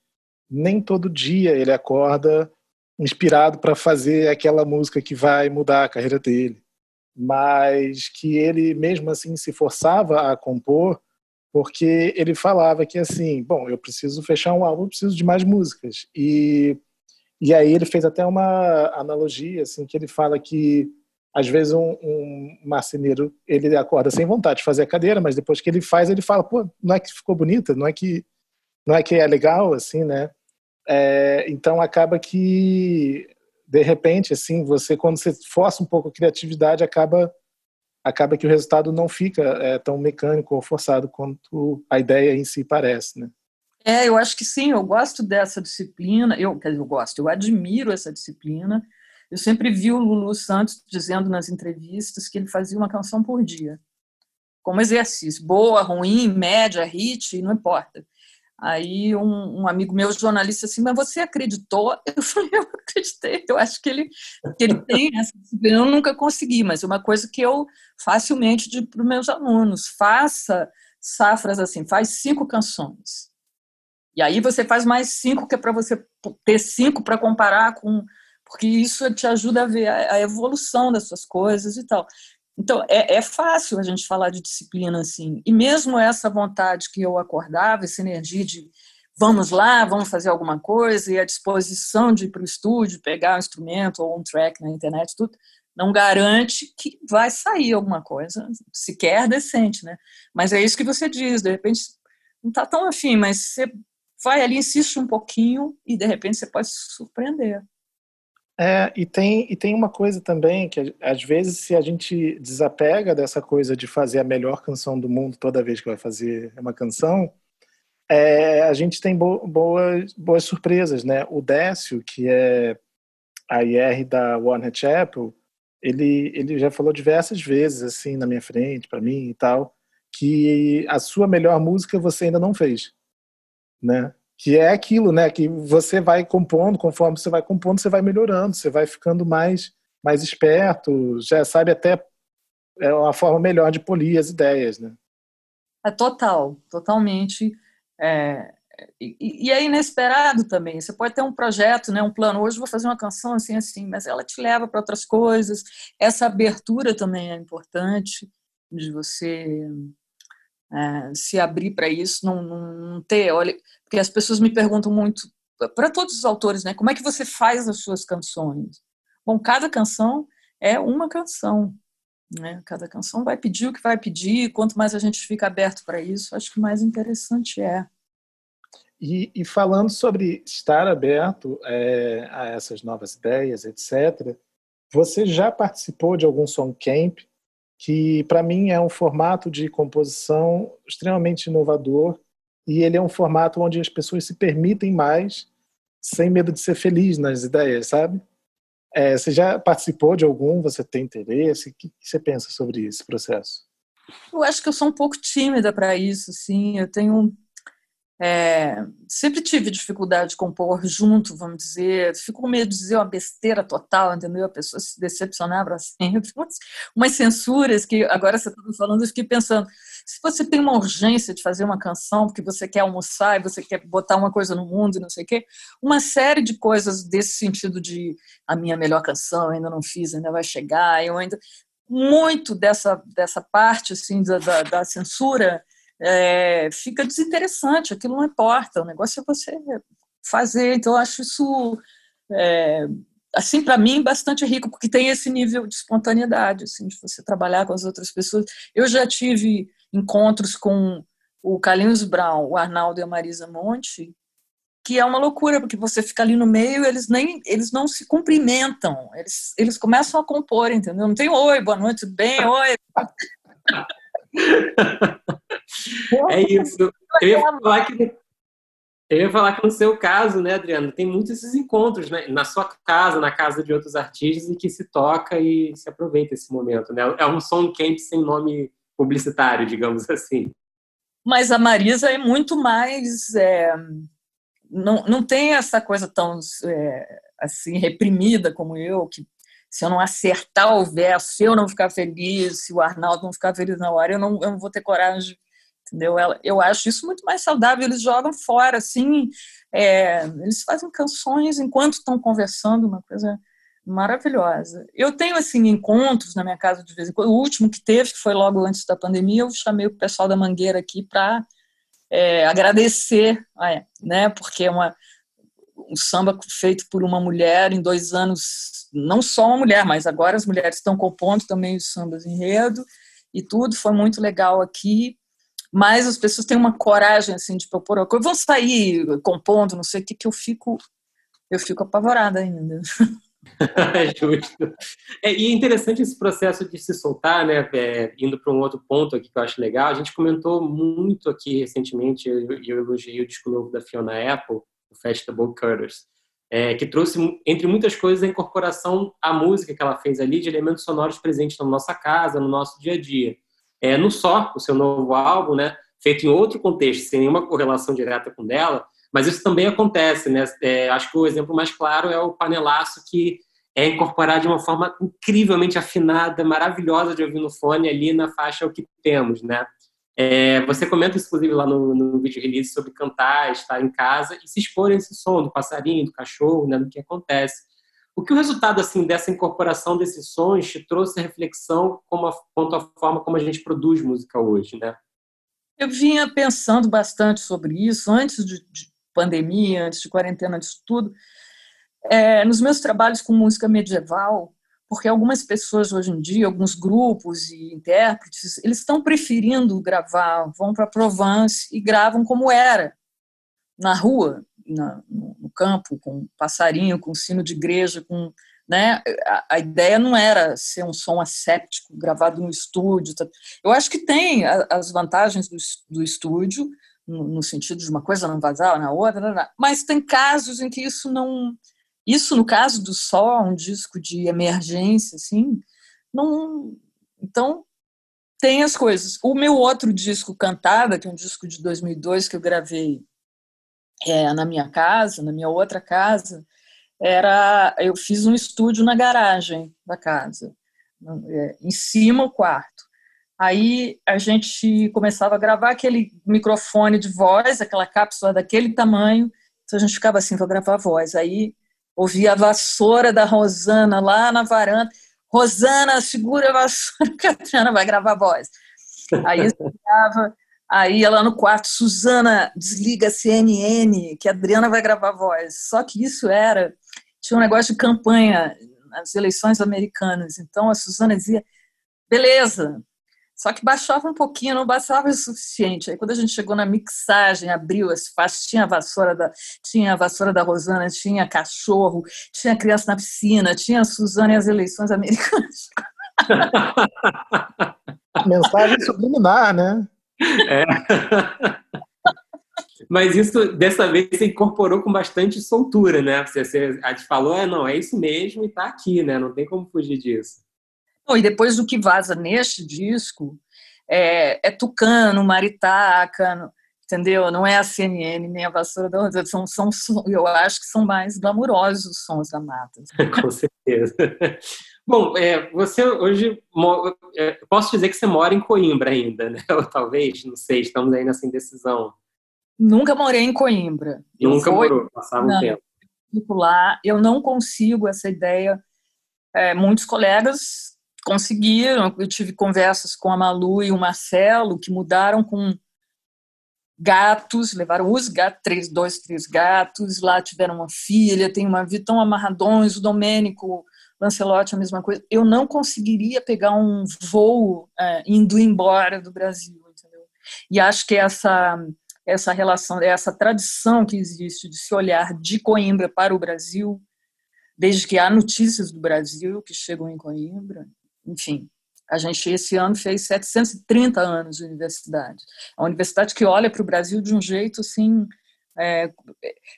nem todo dia ele acorda inspirado para fazer aquela música que vai mudar a carreira dele, mas que ele mesmo assim se forçava a compor porque ele falava que assim, bom, eu preciso fechar um álbum, eu preciso de mais músicas. E e aí ele fez até uma analogia assim que ele fala que às vezes um, um marceneiro ele acorda sem vontade de fazer a cadeira, mas depois que ele faz ele fala, pô, não é que ficou bonita, não é que não é que é legal assim, né? É, então acaba que de repente assim você quando você força um pouco a criatividade acaba acaba que o resultado não fica é, tão mecânico ou forçado quanto a ideia em si parece, né? É, eu acho que sim, eu gosto dessa disciplina, eu, quer dizer, eu gosto, eu admiro essa disciplina. Eu sempre vi o Lulu Santos dizendo nas entrevistas que ele fazia uma canção por dia, como exercício, boa, ruim, média, hit, não importa. Aí um, um, amigo meu, jornalista, assim, mas você acreditou? Eu falei, eu acreditei, eu acho que ele, que ele tem essa. Eu nunca consegui, mas é uma coisa que eu facilmente digo para os meus alunos, faça safras assim, faz cinco canções. E aí você faz mais cinco, que é para você ter cinco para comparar com... Porque isso te ajuda a ver a, evolução das suas coisas e tal. Então, é, é, fácil a gente falar de disciplina assim. E mesmo essa vontade que eu acordava, essa energia de vamos lá, vamos fazer alguma coisa, e a disposição de ir para o estúdio, pegar um instrumento ou um track na internet, tudo, não garante que vai sair alguma coisa sequer decente, né? Mas é isso que você diz, de repente não está tão afim, mas você vai ali, insiste um pouquinho e de repente você pode se surpreender. É, e tem, e tem uma coisa também que às vezes se a gente desapega dessa coisa de fazer a melhor canção do mundo toda vez que vai fazer uma canção, é, a gente tem bo boas, boas surpresas, né? O Décio, que é a IR da Warner Chapel, ele, ele já falou diversas vezes, assim, na minha frente, para mim e tal, que a sua melhor música você ainda não fez, né? Que é aquilo, né? Que você vai compondo, conforme você vai compondo, você vai melhorando, você vai ficando mais, mais esperto, já sabe até é uma forma melhor de polir as ideias, né? É total, totalmente. É, e, e, é inesperado também. Você pode ter um projeto, né, um plano. Hoje vou fazer uma canção assim, assim, mas ela te leva para outras coisas. Essa abertura também é importante de você é, se abrir para isso, não, não, ter. Olha, porque as pessoas me perguntam muito para todos os autores, né? Como é que você faz as suas canções? Bom, cada canção é uma canção. Né? Cada canção vai pedir o que vai pedir, quanto mais a gente fica aberto para isso, acho que mais interessante é. E, e falando sobre estar aberto é, a essas novas ideias, etc., você já participou de algum song camp que, para mim, é um formato de composição extremamente inovador e ele é um formato onde as pessoas se permitem mais sem medo de ser feliz nas ideias, sabe? É, você já participou de algum? Você tem interesse? O que você pensa sobre esse processo? Eu acho que eu sou um pouco tímida para isso, sim. Eu tenho é, sempre tive dificuldade de compor junto, vamos dizer. Fico com medo de dizer uma besteira total, entendeu? A pessoa se decepcionava sempre. Umas censuras que agora você estava falando, eu fiquei pensando: se você tem uma urgência de fazer uma canção porque você quer almoçar e você quer botar uma coisa no mundo e não sei o quê, uma série de coisas desse sentido de a minha melhor canção ainda não fiz, ainda vai chegar, eu ainda muito dessa dessa parte assim da, da, da censura é, fica desinteressante, aquilo não importa, o negócio é você fazer. Então, acho isso, é, assim, para mim, bastante rico, porque tem esse nível de espontaneidade, assim, de você trabalhar com as outras pessoas. Eu já tive encontros com o Carlinhos Brown, o Arnaldo e a Marisa Monte, que é uma loucura, porque você fica ali no meio, eles nem eles não se cumprimentam, eles, eles começam a compor, entendeu? Não tem oi, boa noite, bem, oi. é isso. Eu ia falar que eu ia falar que no seu caso, né, Adriano, tem muitos esses encontros, né, na sua casa, na casa de outros artistas, e que se toca e se aproveita esse momento, né? É um som camp sem nome publicitário, digamos assim. Mas a Marisa é muito mais, é, não, não tem essa coisa tão é, assim reprimida como eu, que se eu não acertar o verso, se eu não ficar feliz, se o Arnaldo não ficar feliz na hora, eu não, eu não vou ter coragem, entendeu? Eu acho isso muito mais saudável. Eles jogam fora, assim, é, eles fazem canções enquanto estão conversando, uma coisa maravilhosa. Eu tenho, assim, encontros na minha casa de vez em quando. O último que teve, que foi logo antes da pandemia, eu chamei o pessoal da Mangueira aqui para é, agradecer, né? Porque é uma um samba feito por uma mulher em dois anos, não só uma mulher, mas agora as mulheres estão compondo também os sambas enredo e tudo, foi muito legal aqui. Mas as pessoas têm uma coragem assim de propor uma coisa, vão sair compondo, não sei o que, que eu fico eu fico apavorada ainda. é justo. É, e é interessante esse processo de se soltar, né? É, indo para um outro ponto aqui que eu acho legal. A gente comentou muito aqui recentemente, e eu, eu elogiei o disco novo da Fiona Apple, o Festival Cutters, é, que trouxe, entre muitas coisas, a incorporação à música que ela fez ali, de elementos sonoros presentes na nossa casa, no nosso dia a dia. É, no Só, o seu novo álbum, né, feito em outro contexto, sem nenhuma correlação direta com dela, mas isso também acontece. Né? É, acho que o exemplo mais claro é o panelaço que é incorporado de uma forma incrivelmente afinada, maravilhosa de ouvir no fone ali na faixa O Que Temos, né? É, você comenta, inclusive, lá no, no vídeo release sobre cantar, estar em casa e se expor a esse som do passarinho, do cachorro, né, do que acontece. O que o resultado assim dessa incorporação desses sons te trouxe a reflexão como a, quanto à forma como a gente produz música hoje, né? Eu vinha pensando bastante sobre isso antes de, de pandemia, antes de quarentena, antes de tudo. É, nos meus trabalhos com música medieval, porque algumas pessoas hoje em dia, alguns grupos e intérpretes, eles estão preferindo gravar, vão para Provence e gravam como era, na rua, na, no campo, com passarinho, com sino de igreja, com né? A, a, ideia não era ser um som asséptico gravado no estúdio. Tá? Eu acho que tem as vantagens do, do estúdio, no, no, sentido de uma coisa não vazar na outra, mas tem casos em que isso não isso no caso do Sol, um disco de emergência, assim, não. Então, tem as coisas. O meu outro disco, Cantada, que é um disco de 2002 que eu gravei é, na minha casa, na minha outra casa, era eu fiz um estúdio na garagem da casa, é, em cima o quarto. Aí a gente começava a gravar aquele microfone de voz, aquela cápsula daquele tamanho, então a gente ficava assim, vou gravar a voz. Aí ouvia a vassoura da Rosana lá na varanda. Rosana, segura a vassoura que a Adriana vai gravar a voz. Aí eu aí ela no quarto, Suzana, desliga a CNN, que a Adriana vai gravar voz. Só que isso era, tinha um negócio de campanha nas eleições americanas. Então a Suzana dizia, beleza, só que baixava um pouquinho, não baixava o suficiente. Aí quando a gente chegou na mixagem, abriu as faixas, tinha a vassoura da, tinha a vassoura da Rosana, tinha cachorro, tinha criança na piscina, tinha a Suzana e as eleições americanas. Mensagem subliminar, né? É. Mas isso, dessa vez, você incorporou com bastante soltura, né? Você, você a falou, é, não, é isso mesmo e tá aqui, né? Não tem como fugir disso e depois do que vaza neste disco, é, é Tucano, Maritaca, entendeu? Não é a CNN nem a Vassoura da Rosa, são, são, eu acho que são mais glamurosos os sons da mata. Com certeza. Bom, é, você hoje, é, posso dizer que você mora em Coimbra ainda, né? Ou talvez, não sei, estamos aí nessa indecisão. Nunca morei em Coimbra. Nunca foi, morou, passava não, um tempo. Lá, eu não consigo essa ideia. É, muitos colegas conseguiram. Eu tive conversas com a Malu e o Marcelo, que mudaram com gatos, levaram os gatos, três, dois, três gatos, lá tiveram uma filha, tem uma vida tão amarradões, o Domênico Lancelotti, a mesma coisa. Eu não conseguiria pegar um voo é, indo embora do Brasil, entendeu? E acho que essa essa relação, essa tradição que existe de se olhar de Coimbra para o Brasil, desde que há notícias do Brasil que chegam em Coimbra, enfim, a gente esse ano fez 730 anos de universidade. A universidade que olha para o Brasil de um jeito assim, é,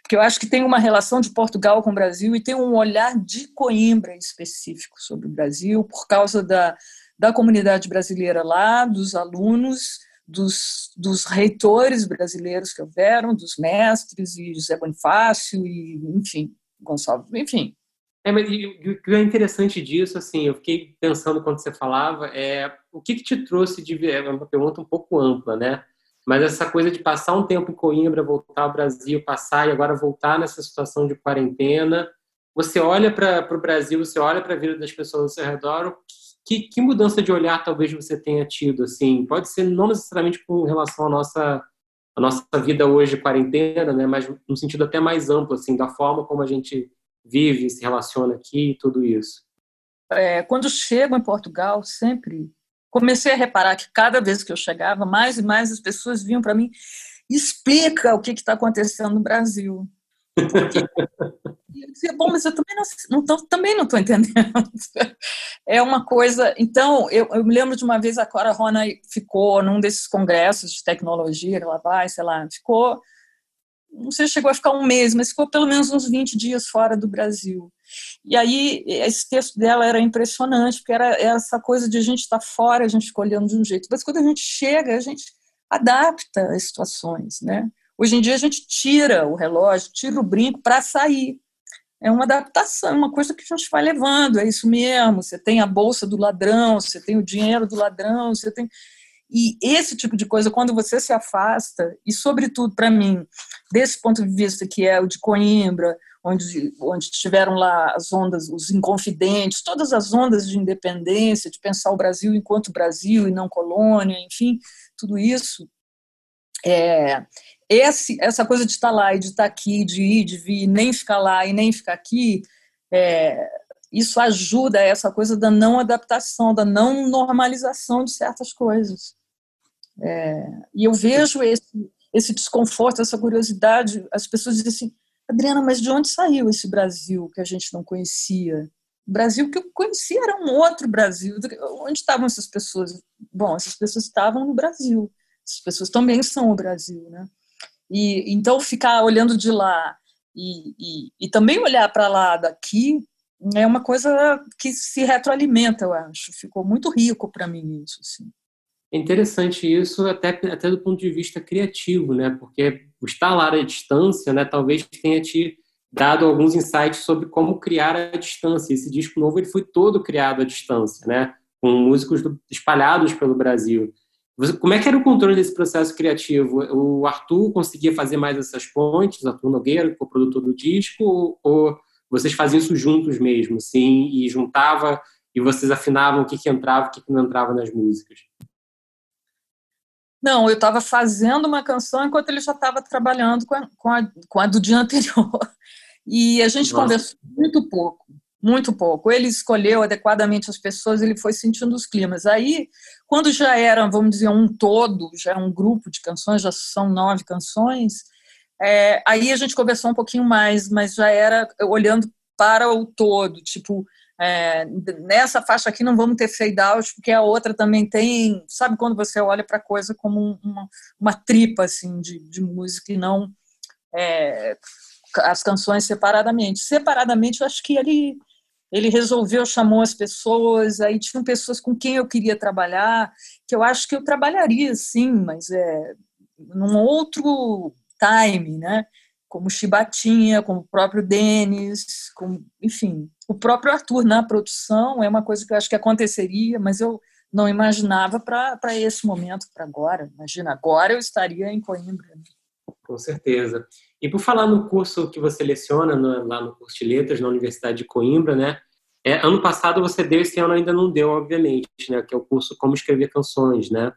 porque eu acho que tem uma relação de Portugal com o Brasil e tem um olhar de Coimbra específico sobre o Brasil por causa da, da comunidade brasileira lá, dos alunos, dos, dos reitores brasileiros que houveram, dos mestres e José Bonifácio e enfim, Gonçalves, enfim, é, mas o que é interessante disso, assim, eu fiquei pensando quando você falava, é o que, que te trouxe de é uma pergunta um pouco ampla, né? Mas essa coisa de passar um tempo em Coimbra, voltar ao Brasil, passar e agora voltar nessa situação de quarentena, você olha para o Brasil, você olha para a vida das pessoas ao seu redor, que, que mudança de olhar talvez você tenha tido, assim? Pode ser não necessariamente com relação à nossa a nossa vida hoje quarentena, né? Mas no sentido até mais amplo, assim, da forma como a gente vive, se relaciona aqui, tudo isso? É, quando chego em Portugal, sempre comecei a reparar que cada vez que eu chegava, mais e mais as pessoas vinham para mim explica o que está acontecendo no Brasil. Porque, eu dizia, bom, mas eu também não, não também não estou entendendo. É uma coisa. Então, eu, eu, me lembro de uma vez a Cora Rona ficou num desses congressos de tecnologia, ela vai, sei lá, ficou não sei se chegou a ficar um mês, mas ficou pelo menos uns 20 dias fora do Brasil. E aí, esse texto dela era impressionante, porque era essa coisa de a gente estar tá fora, a gente fica olhando de um jeito, mas quando a gente chega, a gente adapta as situações, né? Hoje em dia a gente tira o relógio, tira o brinco para sair. É uma adaptação, uma coisa que a gente vai levando, é isso mesmo. Você tem a bolsa do ladrão, você tem o dinheiro do ladrão, você tem e esse tipo de coisa, quando você se afasta, e sobretudo para mim, desse ponto de vista que é o de Coimbra, onde, onde tiveram lá as ondas, os inconfidentes, todas as ondas de independência, de pensar o Brasil enquanto Brasil e não colônia, enfim, tudo isso. É, esse, essa coisa de estar lá e de estar aqui, de ir, de vir, nem ficar lá e nem ficar aqui, é, isso ajuda essa coisa da não adaptação, da não normalização de certas coisas. É, e eu vejo esse, esse desconforto, essa curiosidade. As pessoas dizem assim: Adriana, mas de onde saiu esse Brasil que a gente não conhecia? O Brasil que eu conhecia era um outro Brasil. Onde estavam essas pessoas? Bom, essas pessoas estavam no Brasil. Essas pessoas também são o Brasil, né? E então ficar olhando de lá e, e, e também olhar para lá daqui é uma coisa que se retroalimenta, eu acho. Ficou muito rico para mim isso. Assim. É interessante isso até, até do ponto de vista criativo, né? Porque o estar lá à distância, né, talvez tenha te dado alguns insights sobre como criar a distância. Esse disco novo ele foi todo criado à distância, né? Com músicos espalhados pelo Brasil. Como é que era o controle desse processo criativo? O Arthur conseguia fazer mais essas pontes, Arthur Nogueira, o produtor do disco, ou vocês faziam isso juntos mesmo, sim, e juntava e vocês afinavam o que, que entrava o que, que não entrava nas músicas? Não, eu estava fazendo uma canção enquanto ele já estava trabalhando com a, com, a, com a, do dia anterior. E a gente Nossa. conversou muito pouco, muito pouco. Ele escolheu adequadamente as pessoas, ele foi sentindo os climas. Aí, quando já era, vamos dizer, um todo, já é um grupo de canções, já são nove canções, é, aí a gente conversou um pouquinho mais, mas já era olhando para o todo, tipo, é, nessa faixa aqui não vamos ter fade out, porque a outra também tem, sabe quando você olha para a coisa como uma, uma tripa assim de, de música e não é, as canções separadamente. Separadamente, eu acho que ele ele resolveu, chamou as pessoas, aí tinham pessoas com quem eu queria trabalhar, que eu acho que eu trabalharia sim, mas é num outro time, né? Como Chibatinha, como o próprio Denis, como, enfim, o próprio Arthur na produção é uma coisa que eu acho que aconteceria, mas eu não imaginava para esse momento, para agora. Imagina, agora eu estaria em Coimbra. Né? Com certeza. E por falar no curso que você leciona no, lá no curso de letras na Universidade de Coimbra, né? É, ano passado você deu, esse ano ainda não deu, obviamente, né? Que é o curso Como Escrever Canções, né?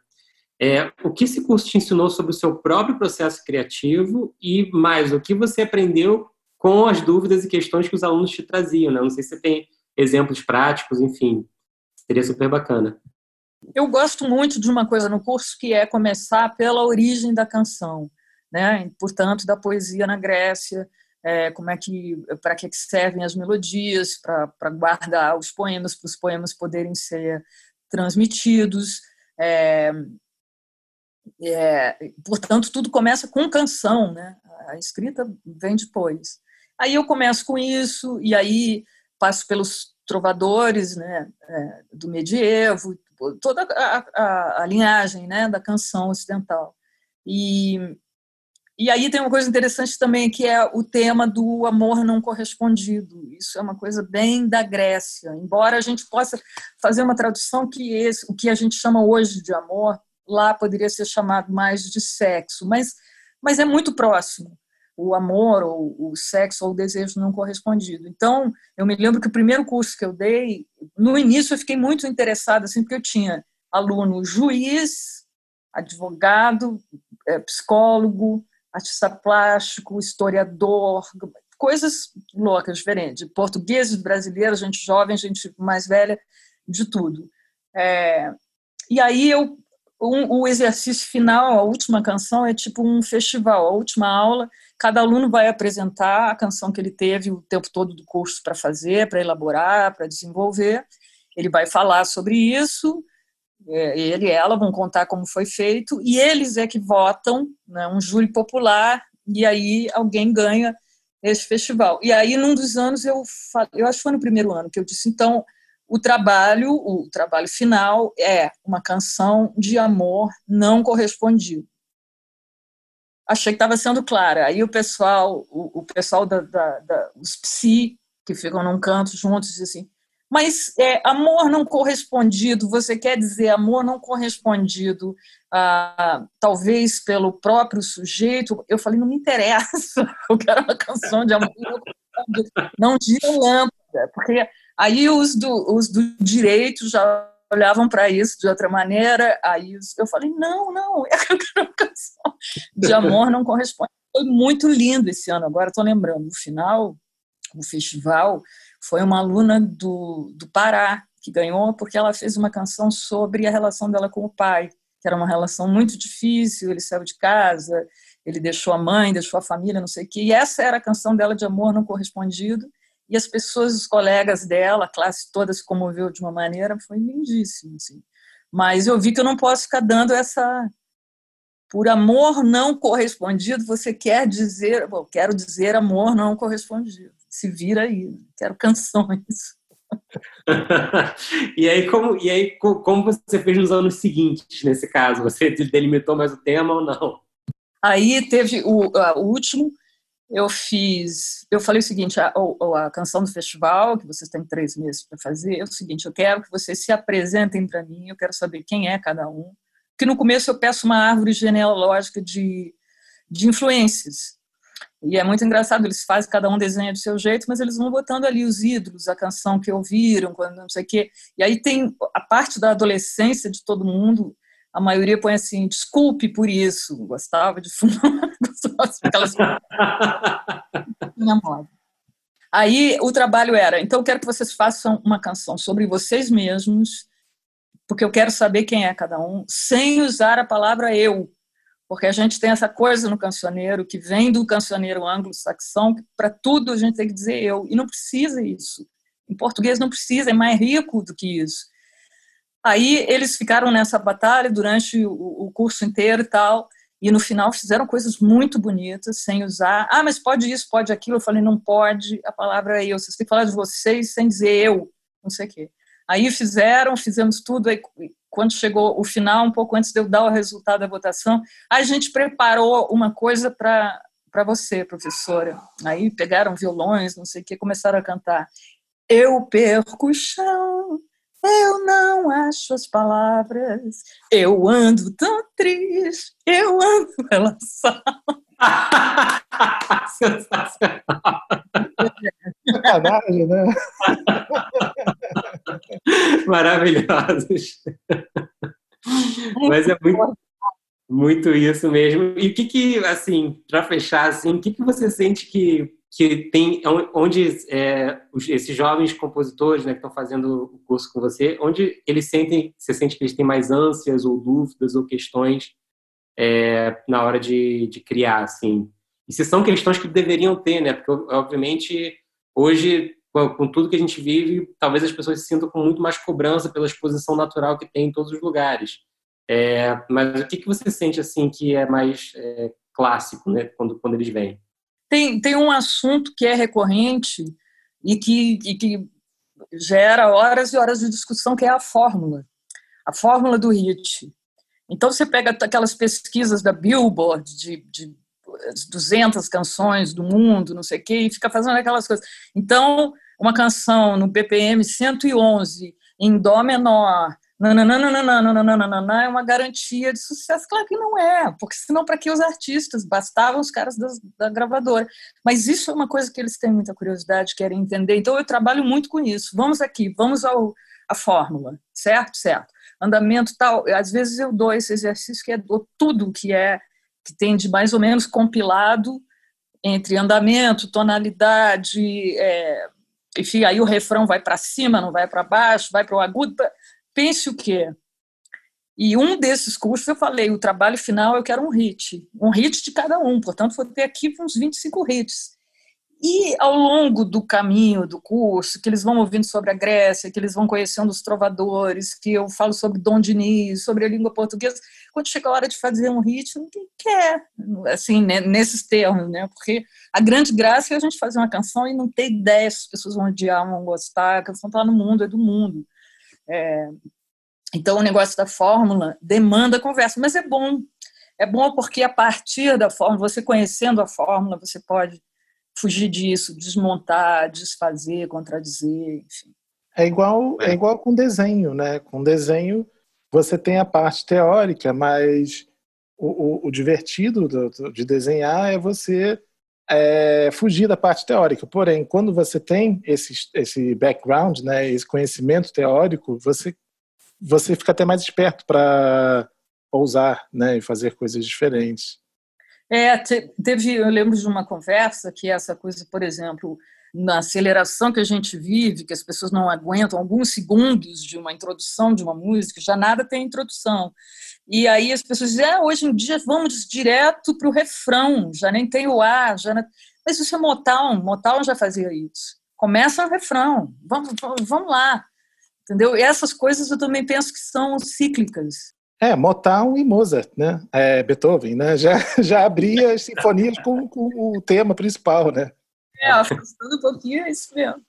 É, o que esse curso te ensinou sobre o seu próprio processo criativo e mais, o que você aprendeu com as dúvidas e questões que os alunos te traziam, né? Não sei se você tem exemplos práticos, enfim, seria super bacana. Eu gosto muito de uma coisa no curso que é começar pela origem da canção, né? Portanto, da poesia na Grécia, é, como é que para que servem as melodias, para guardar os poemas, para os poemas poderem ser transmitidos. É, é, portanto, tudo começa com canção, né? A escrita vem depois. Aí eu começo com isso, e aí passo pelos trovadores né, é, do medievo, toda a, a, a, linhagem né, da canção ocidental. E, e aí tem uma coisa interessante também, que é o tema do amor não correspondido. Isso é uma coisa bem da Grécia. Embora a gente possa fazer uma tradução que esse, o que a gente chama hoje de amor, lá poderia ser chamado mais de sexo, mas, mas é muito próximo o amor, ou o sexo, ou o desejo não correspondido. Então, eu me lembro que o primeiro curso que eu dei, no início eu fiquei muito interessada, assim, porque eu tinha aluno juiz, advogado, é, psicólogo, artista plástico, historiador, coisas loucas, diferentes. Portugueses, brasileiros, gente jovem, gente mais velha, de tudo. É, e aí eu um, o exercício final, a última canção, é tipo um festival. A última aula, cada aluno vai apresentar a canção que ele teve o tempo todo do curso para fazer, para elaborar, para desenvolver. Ele vai falar sobre isso, é, ele e ela vão contar como foi feito, e eles é que votam, né, um júri popular, e aí alguém ganha esse festival. E aí, num dos anos, eu, eu acho que foi no primeiro ano, que eu disse, então, o trabalho, o trabalho final é uma canção de amor não correspondido. Achei que estava sendo clara. Aí o pessoal, o, o pessoal da, da, da, os psi que ficam num canto juntos diz assim, mas é, amor não correspondido, você quer dizer amor não correspondido, ah, talvez pelo próprio sujeito? Eu falei, não me interessa, eu quero uma canção de amor não de lâmpada, porque Aí os do, os do direito já olhavam para isso de outra maneira. Aí eu falei: não, não, é uma canção de amor não corresponde. Foi muito lindo esse ano. Agora estou lembrando, no final, o festival foi uma aluna do, do Pará que ganhou porque ela fez uma canção sobre a relação dela com o pai, que era uma relação muito difícil. Ele saiu de casa, ele deixou a mãe, deixou a família, não sei o quê. E essa era a canção dela de amor não correspondido e as pessoas, os colegas dela, a classe toda se comoveu de uma maneira, foi lindíssimo, assim. Mas eu vi que eu não posso ficar dando essa por amor não correspondido, você quer dizer, bom, quero dizer amor não correspondido. Se vira aí, quero canções. e aí, como, e aí, como você fez nos anos seguintes, nesse caso? Você delimitou mais o tema ou não? Aí teve o, o último, eu fiz. Eu falei o seguinte: a, a, canção do festival, que vocês têm três meses para fazer, é o seguinte: eu quero que vocês se apresentem para mim, eu quero saber quem é cada um. Que no começo eu peço uma árvore genealógica de, de influências. E é muito engraçado, eles fazem, cada um desenha do seu jeito, mas eles vão botando ali os ídolos, a canção que ouviram, quando não sei o quê. E aí tem a parte da adolescência de todo mundo, a maioria põe assim, desculpe por isso, gostava de fumar, aquelas Aí o trabalho era, então eu quero que vocês façam uma canção sobre vocês mesmos, porque eu quero saber quem é cada um, sem usar a palavra eu, porque a gente tem essa coisa no cancioneiro que vem do cancioneiro anglo-saxão, que para tudo a gente tem que dizer eu, e não precisa isso. Em português não precisa, é mais rico do que isso. Aí eles ficaram nessa batalha durante o, curso inteiro e tal, e no final fizeram coisas muito bonitas, sem usar, ah, mas pode isso, pode aquilo. Eu falei, não pode, a palavra é eu, vocês têm que falar de vocês sem dizer eu, não sei o quê. Aí fizeram, fizemos tudo, aí quando chegou o final, um pouco antes de eu dar o resultado da votação, a gente preparou uma coisa para você, professora. Aí pegaram violões, não sei o que, começaram a cantar. Eu perco o chão, eu não acho as palavras, eu ando tão triste, eu ando pela sala. Sensacional. Sacanagem, né? Maravilhosos. Mas é muito, muito isso mesmo. E o que que, assim, para fechar, assim, o que que você sente que que tem onde é, esses jovens compositores né, que estão fazendo o curso com você, onde eles sentem, você sente que eles têm mais ânsias ou dúvidas ou questões é, na hora de, de criar, assim. E se são questões que deveriam ter, né? Porque, obviamente, hoje com tudo que a gente vive, talvez as pessoas se sintam com muito mais cobrança pela exposição natural que tem em todos os lugares. É, mas o que, que você sente assim que é mais é, clássico, né, quando, quando eles vêm? Tem, tem um assunto que é recorrente e que, e que gera horas e horas de discussão, que é a fórmula, a fórmula do hit. Então você pega aquelas pesquisas da Billboard de, de 200 canções do mundo, não sei o quê, e fica fazendo aquelas coisas. Então, uma canção no BPM 111, em Dó menor, nananana, é uma garantia de sucesso? Claro que não é, porque senão para que os artistas? Bastavam os caras das, da gravadora. Mas isso é uma coisa que eles têm muita curiosidade, querem entender. Então eu trabalho muito com isso. Vamos aqui, vamos ao, à fórmula, certo? Certo. Andamento tal. Às vezes eu dou esse exercício que é dou tudo que é que tem de mais ou menos compilado entre andamento, tonalidade, é, enfim, aí o refrão vai para cima, não vai para baixo, vai para o agudo. Pense o quê? E um desses cursos eu falei, o trabalho final eu quero um hit, um hit de cada um, portanto vou ter aqui uns 25 hits. E ao longo do caminho do curso, que eles vão ouvindo sobre a Grécia, que eles vão conhecendo os trovadores, que eu falo sobre Dom Diniz, sobre a língua portuguesa, quando chega a hora de fazer um hit, ninguém quer, assim, né, nesses termos, né? Porque a grande graça é a gente fazer uma canção e não ter ideia se as pessoas vão odiar, vão gostar, a canção está no mundo, é do mundo. É, então, o negócio da fórmula demanda conversa, mas é bom. É bom porque a partir da fórmula, você conhecendo a fórmula, você pode fugir disso, desmontar, desfazer, contradizer, enfim. É igual, é igual com desenho, né? Com desenho você tem a parte teórica, mas o, o, o divertido do, do, de desenhar é você é, fugir da parte teórica. Porém, quando você tem esse, esse background, né, esse conhecimento teórico, você, você fica até mais esperto para ousar né, e fazer coisas diferentes. É, teve, eu lembro de uma conversa que essa coisa, por exemplo, na aceleração que a gente vive, que as pessoas não aguentam alguns segundos de uma introdução de uma música, já nada tem introdução. E aí as pessoas dizem, ah, hoje em dia vamos direto para o refrão, já nem tem o ar, já mas isso é Motown, Motown já fazia isso. Começa o refrão, vamos, vamos lá, entendeu? E essas coisas eu também penso que são cíclicas. É, Motown e Mozart, né? É, Beethoven, né? Já, já abria as sinfonias com, com o tema principal, né? É, afastando um pouquinho, é isso mesmo.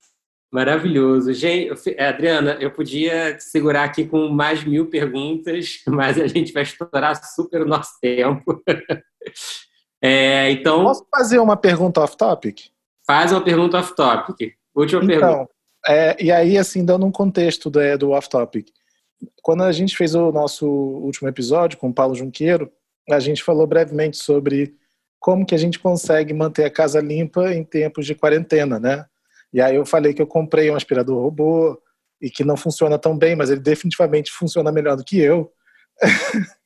Maravilhoso. Gente, é, Adriana, eu podia segurar aqui com mais mil perguntas, mas a gente vai estourar super o nosso tempo. É, então. Posso fazer uma pergunta off-topic? Faz uma pergunta off-topic. Última então, pergunta. É, e aí, assim, dando um contexto do, do off-topic. Quando a gente fez o nosso último episódio com o Paulo Junqueiro, a gente falou brevemente sobre como que a gente consegue manter a casa limpa em tempos de quarentena, né? E aí eu falei que eu comprei um aspirador robô e que não funciona tão bem, mas ele definitivamente funciona melhor do que eu.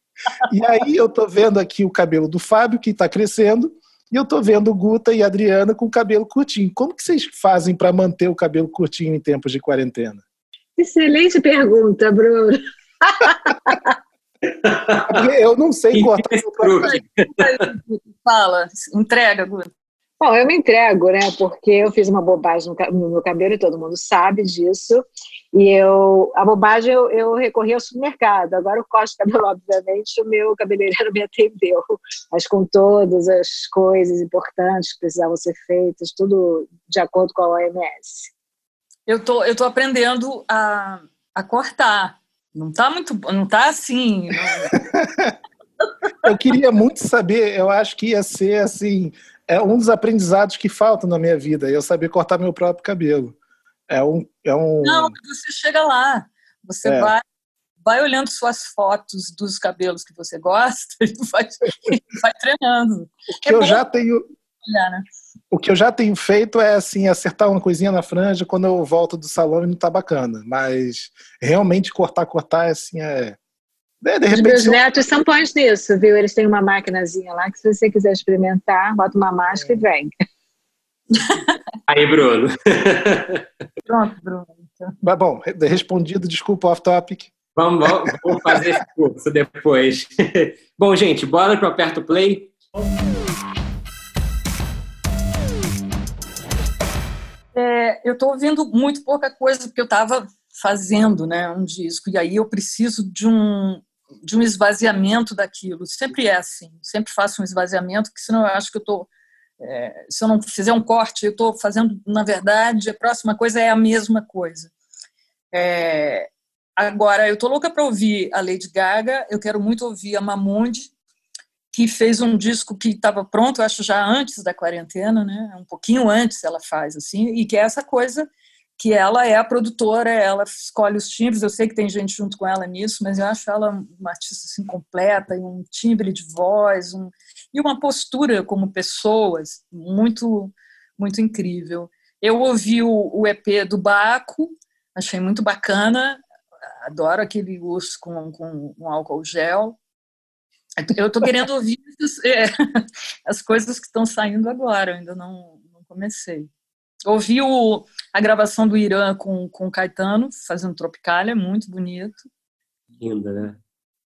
e aí eu tô vendo aqui o cabelo do Fábio que está crescendo e eu tô vendo Guta e a Adriana com o cabelo curtinho. Como que vocês fazem para manter o cabelo curtinho em tempos de quarentena? Excelente pergunta, Bruno. eu não sei cortar. Fala, entrega, Guta. Bom, eu me entrego, né? Porque eu fiz uma bobagem no meu cabelo e todo mundo sabe disso. E eu, a bobagem eu, eu recorri ao supermercado. Agora o corte de cabelo, obviamente, o meu cabeleireiro me atendeu, mas com todas as coisas importantes que precisavam ser feitas, tudo de acordo com a OMS. Eu tô, eu tô aprendendo a, a cortar. Não tá muito, não tá assim. eu queria muito saber. Eu acho que ia ser assim é um dos aprendizados que faltam na minha vida, eu saber cortar meu próprio cabelo. É um, é um... Não, você chega lá, você é. vai, vai olhando suas fotos dos cabelos que você gosta e vai, vai treinando. O que é eu já tenho... Olhar, né? O que eu já tenho feito é assim acertar uma coisinha na franja quando eu volto do salão e não tá bacana, mas realmente cortar, cortar assim é é, de repente, Os meus netos são bons nisso, viu? Eles têm uma maquinazinha lá que se você quiser experimentar, bota uma máscara e vem. Aí, Bruno. Pronto, Bruno. Mas bom, respondido, desculpa, off-topic. Vamos, vamos, vamos fazer esse curso depois. bom, gente, bora para o Aperto Play. É, eu estou ouvindo muito pouca coisa, porque eu estava fazendo né, um disco, e aí eu preciso de um, de um esvaziamento daquilo. Sempre é assim, sempre faço um esvaziamento, porque senão eu acho que eu estou. É, se eu não fizer um corte, eu estou fazendo, na verdade, a próxima coisa é a mesma coisa. É, agora, eu estou louca para ouvir a Lady Gaga, eu quero muito ouvir a Mamundi, que fez um disco que estava pronto, acho já antes da quarentena, né? um pouquinho antes ela faz, assim, e que é essa coisa que ela é a produtora, ela escolhe os timbres. Eu sei que tem gente junto com ela nisso, mas eu acho ela uma artista assim completa, e um timbre de voz, um, e uma postura como pessoa muito muito incrível. Eu ouvi o, o EP do Baco, achei muito bacana. Adoro aquele urso com, com um álcool gel. Eu estou querendo ouvir é, as coisas que estão saindo agora, eu ainda não, não comecei. Ouvi o, a gravação do Irã com, com o Caetano, fazendo Tropicália, muito bonito. Linda, né?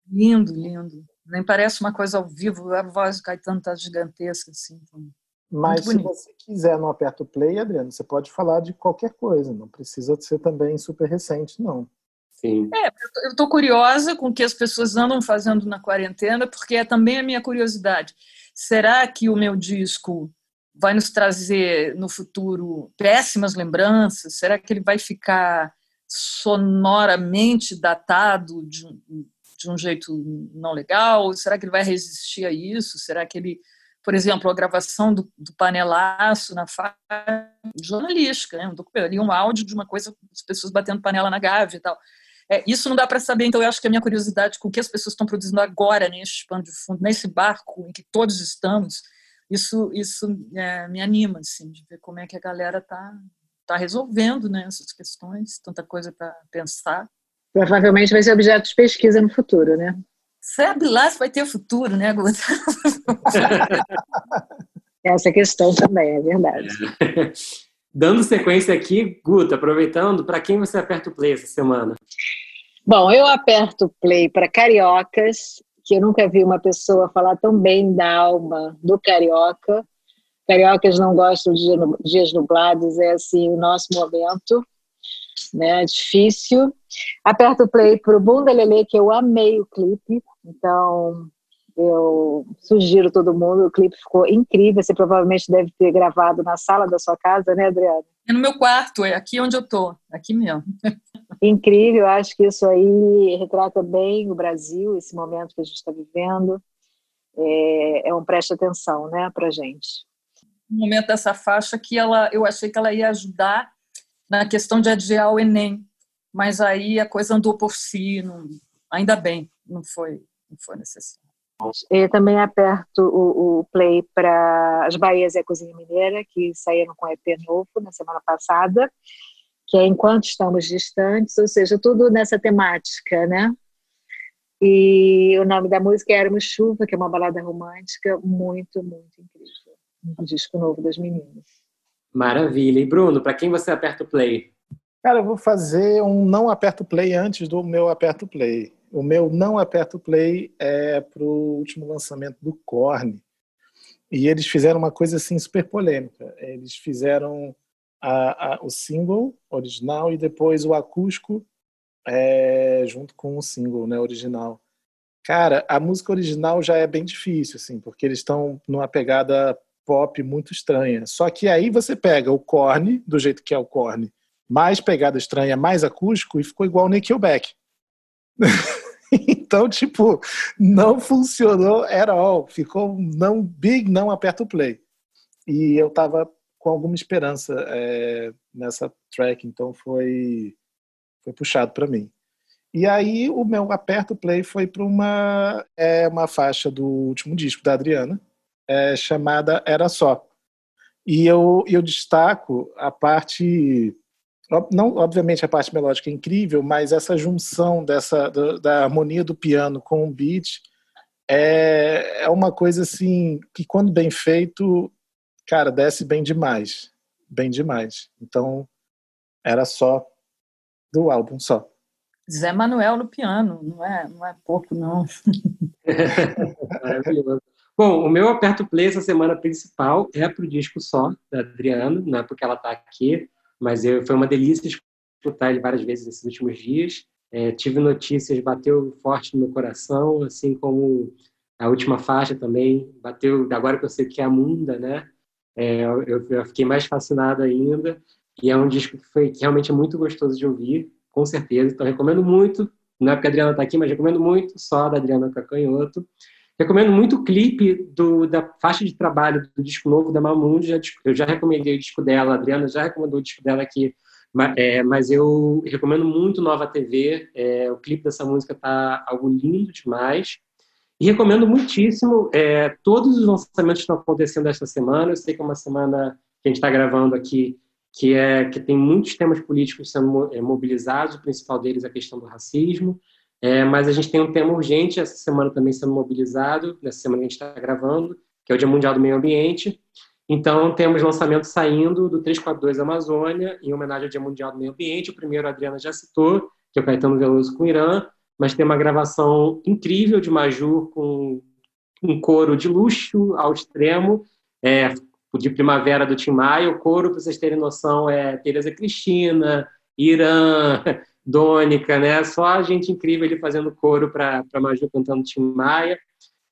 Lindo, lindo. Nem parece uma coisa ao vivo, a voz do Caetano tá gigantesca, assim. Então, Mas se você quiser no Aperto Play, Adriano, você pode falar de qualquer coisa, não precisa ser também super recente, não. Sim. É, eu estou curiosa com o que as pessoas andam fazendo na quarentena, porque é também a minha curiosidade. Será que o meu disco vai nos trazer no futuro péssimas lembranças? Será que ele vai ficar sonoramente datado de um, de um jeito não legal? Será que ele vai resistir a isso? Será que ele, por exemplo, a gravação do, do panelaço na faixa jornalística, né? ali um áudio de uma coisa, as pessoas batendo panela na gávea e tal. É, isso não dá para saber, então eu acho que a minha curiosidade com o que as pessoas estão produzindo agora neste pano de fundo, nesse barco em que todos estamos, isso, isso é, me anima, assim, de ver como é que a galera está tá resolvendo né, essas questões, tanta coisa para pensar. Provavelmente vai ser objeto de pesquisa no futuro, né? Sabe lá se vai ter futuro, né, Guta? Essa questão também, é verdade. Dando sequência aqui, Guta, aproveitando, para quem você aperta o play essa semana? Bom, eu aperto play para cariocas que eu nunca vi uma pessoa falar tão bem da alma do carioca. Cariocas não gostam de dias nublados, é assim o nosso momento, né? Difícil. Aperto o play para o Bunda Lele, que eu amei o clipe, Então, eu sugiro todo mundo, o clipe ficou incrível, você provavelmente deve ter gravado na sala da sua casa, né, Adriana? É no meu quarto, é aqui onde eu tô, aqui mesmo. Incrível, acho que isso aí retrata bem o Brasil, esse momento que a gente está vivendo. É, é um preste atenção, né, para gente. No momento dessa faixa que ela, eu achei que ela ia ajudar na questão de adiar o Enem, mas aí a coisa andou por si, não, ainda bem, não foi, não foi necessário. Eu também aperto o, o play para As Bahias e a Cozinha Mineira, que saíram com EP novo na semana passada, que é Enquanto Estamos Distantes, ou seja, tudo nessa temática, né? E o nome da música é Éramos Chuva, que é uma balada romântica muito, muito incrível. Um disco novo das meninas. Maravilha. E Bruno, para quem você aperta o play? Cara, eu vou fazer um não aperto play antes do meu aperto play. O meu não aperto play é pro último lançamento do Korn. E eles fizeram uma coisa assim super polêmica. Eles fizeram a, a, o single original e depois o acústico é, junto com o single né, original. Cara, a música original já é bem difícil, assim, porque eles estão numa pegada pop muito estranha. Só que aí você pega o Korn, do jeito que é o Korn, mais pegada estranha, mais acústico, e ficou igual o Nickelback. então, tipo, não funcionou at all. Ficou não big, não aperta o play. E eu tava com alguma esperança é, nessa track, então foi foi puxado para mim. E aí o meu aperto play foi para uma é uma faixa do último disco da Adriana, é, chamada Era Só. E eu eu destaco a parte não obviamente a parte melódica é incrível, mas essa junção dessa da, da harmonia do piano com o beat é, é uma coisa assim que quando bem feito, cara, desce bem demais, bem demais. Então era só do álbum só. Zé Manuel no piano, não é, não é pouco não. Maravilhoso. Bom, o meu aperto play essa semana principal é pro disco só da Adriana, não é porque ela está aqui, mas eu, foi uma delícia escutar ele várias vezes nesses últimos dias. É, tive notícias, bateu forte no meu coração, assim como a última faixa também, bateu, agora que eu sei que é a Munda, né? É, eu, eu, fiquei mais fascinado ainda, e é um disco que, foi, que realmente é muito gostoso de ouvir, com certeza, então recomendo muito, não é porque a Adriana está aqui, mas recomendo muito, só da Adriana Cacanhoto. Recomendo muito o clipe do, da faixa de trabalho do disco novo da Mamundi. Já, eu já recomendei o disco dela, a Adriana já recomendou o disco dela aqui, mas, é, mas eu recomendo muito Nova TV. É, o clipe dessa música tá algo lindo demais. E recomendo muitíssimo é, todos os lançamentos que estão acontecendo esta semana. Eu sei que é uma semana que a gente está gravando aqui que é que tem muitos temas políticos sendo é, mobilizados. O principal deles é a questão do racismo. É, mas a gente tem um tema urgente essa semana também sendo mobilizado, nessa semana que a gente está gravando, que é o Dia Mundial do Meio Ambiente. Então, temos lançamento saindo do 342 Amazônia, em homenagem ao Dia Mundial do Meio Ambiente. O primeiro a Adriana já citou, que é o Caetano Veloso com o Irã, mas tem uma gravação incrível de Majur com um coro de luxo ao extremo, é, de primavera do Tim Maia. O coro, para vocês terem noção, é Tereza Cristina, Irã, Dônica, né? Só a gente incrível ele fazendo coro para Maju cantando Tim Maia.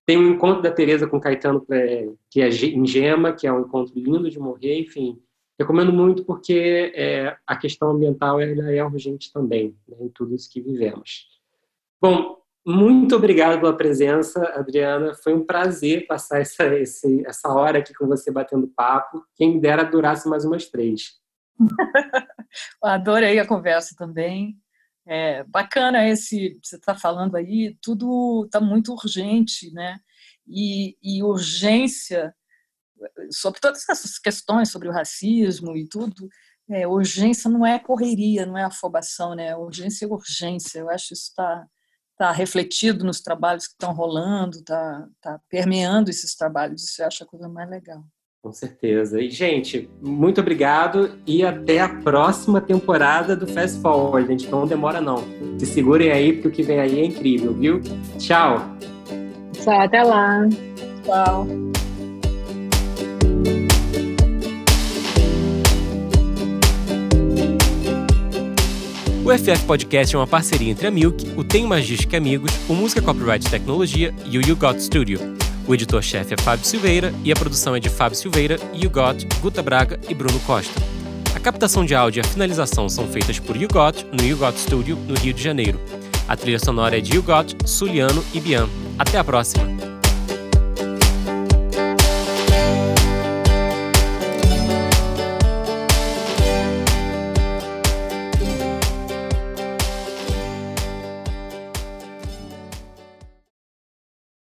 Tem um encontro da Tereza com Caetano, que é em Gema, que é um encontro lindo de morrer, enfim. Recomendo muito porque é, a questão ambiental é urgente também, né, em tudo isso que vivemos. Bom, muito obrigado pela presença, Adriana. Foi um prazer passar essa, esse, essa hora aqui com você batendo papo. Quem dera durasse mais umas três. Adorei a conversa também. É, bacana esse você está falando aí, tudo está muito urgente, né? E, e, urgência sobre todas essas questões sobre o racismo e tudo. É, urgência não é correria, não é afobação, né? Urgência é urgência. Eu acho que isso está tá refletido nos trabalhos que estão rolando, está tá permeando esses trabalhos. Isso eu acho a coisa mais legal. Com certeza. E, gente, muito obrigado e até a próxima temporada do Fast Forward. Gente, não demora não. Se segurem aí, porque o que vem aí é incrível, viu? Tchau. Tchau, até lá. Tchau. O FF Podcast é uma parceria entre a Milk, o Tem Magística Amigos, o Música Copyright Tecnologia e o You Got Studio. O editor-chefe é Fábio Silveira e a produção é de Fábio Silveira, You Got, Guta Braga e Bruno Costa. A captação de áudio e a finalização são feitas por You Got no You Got Studio, no Rio de Janeiro. A trilha sonora é de You Got, Suliano e Bian. Até a próxima!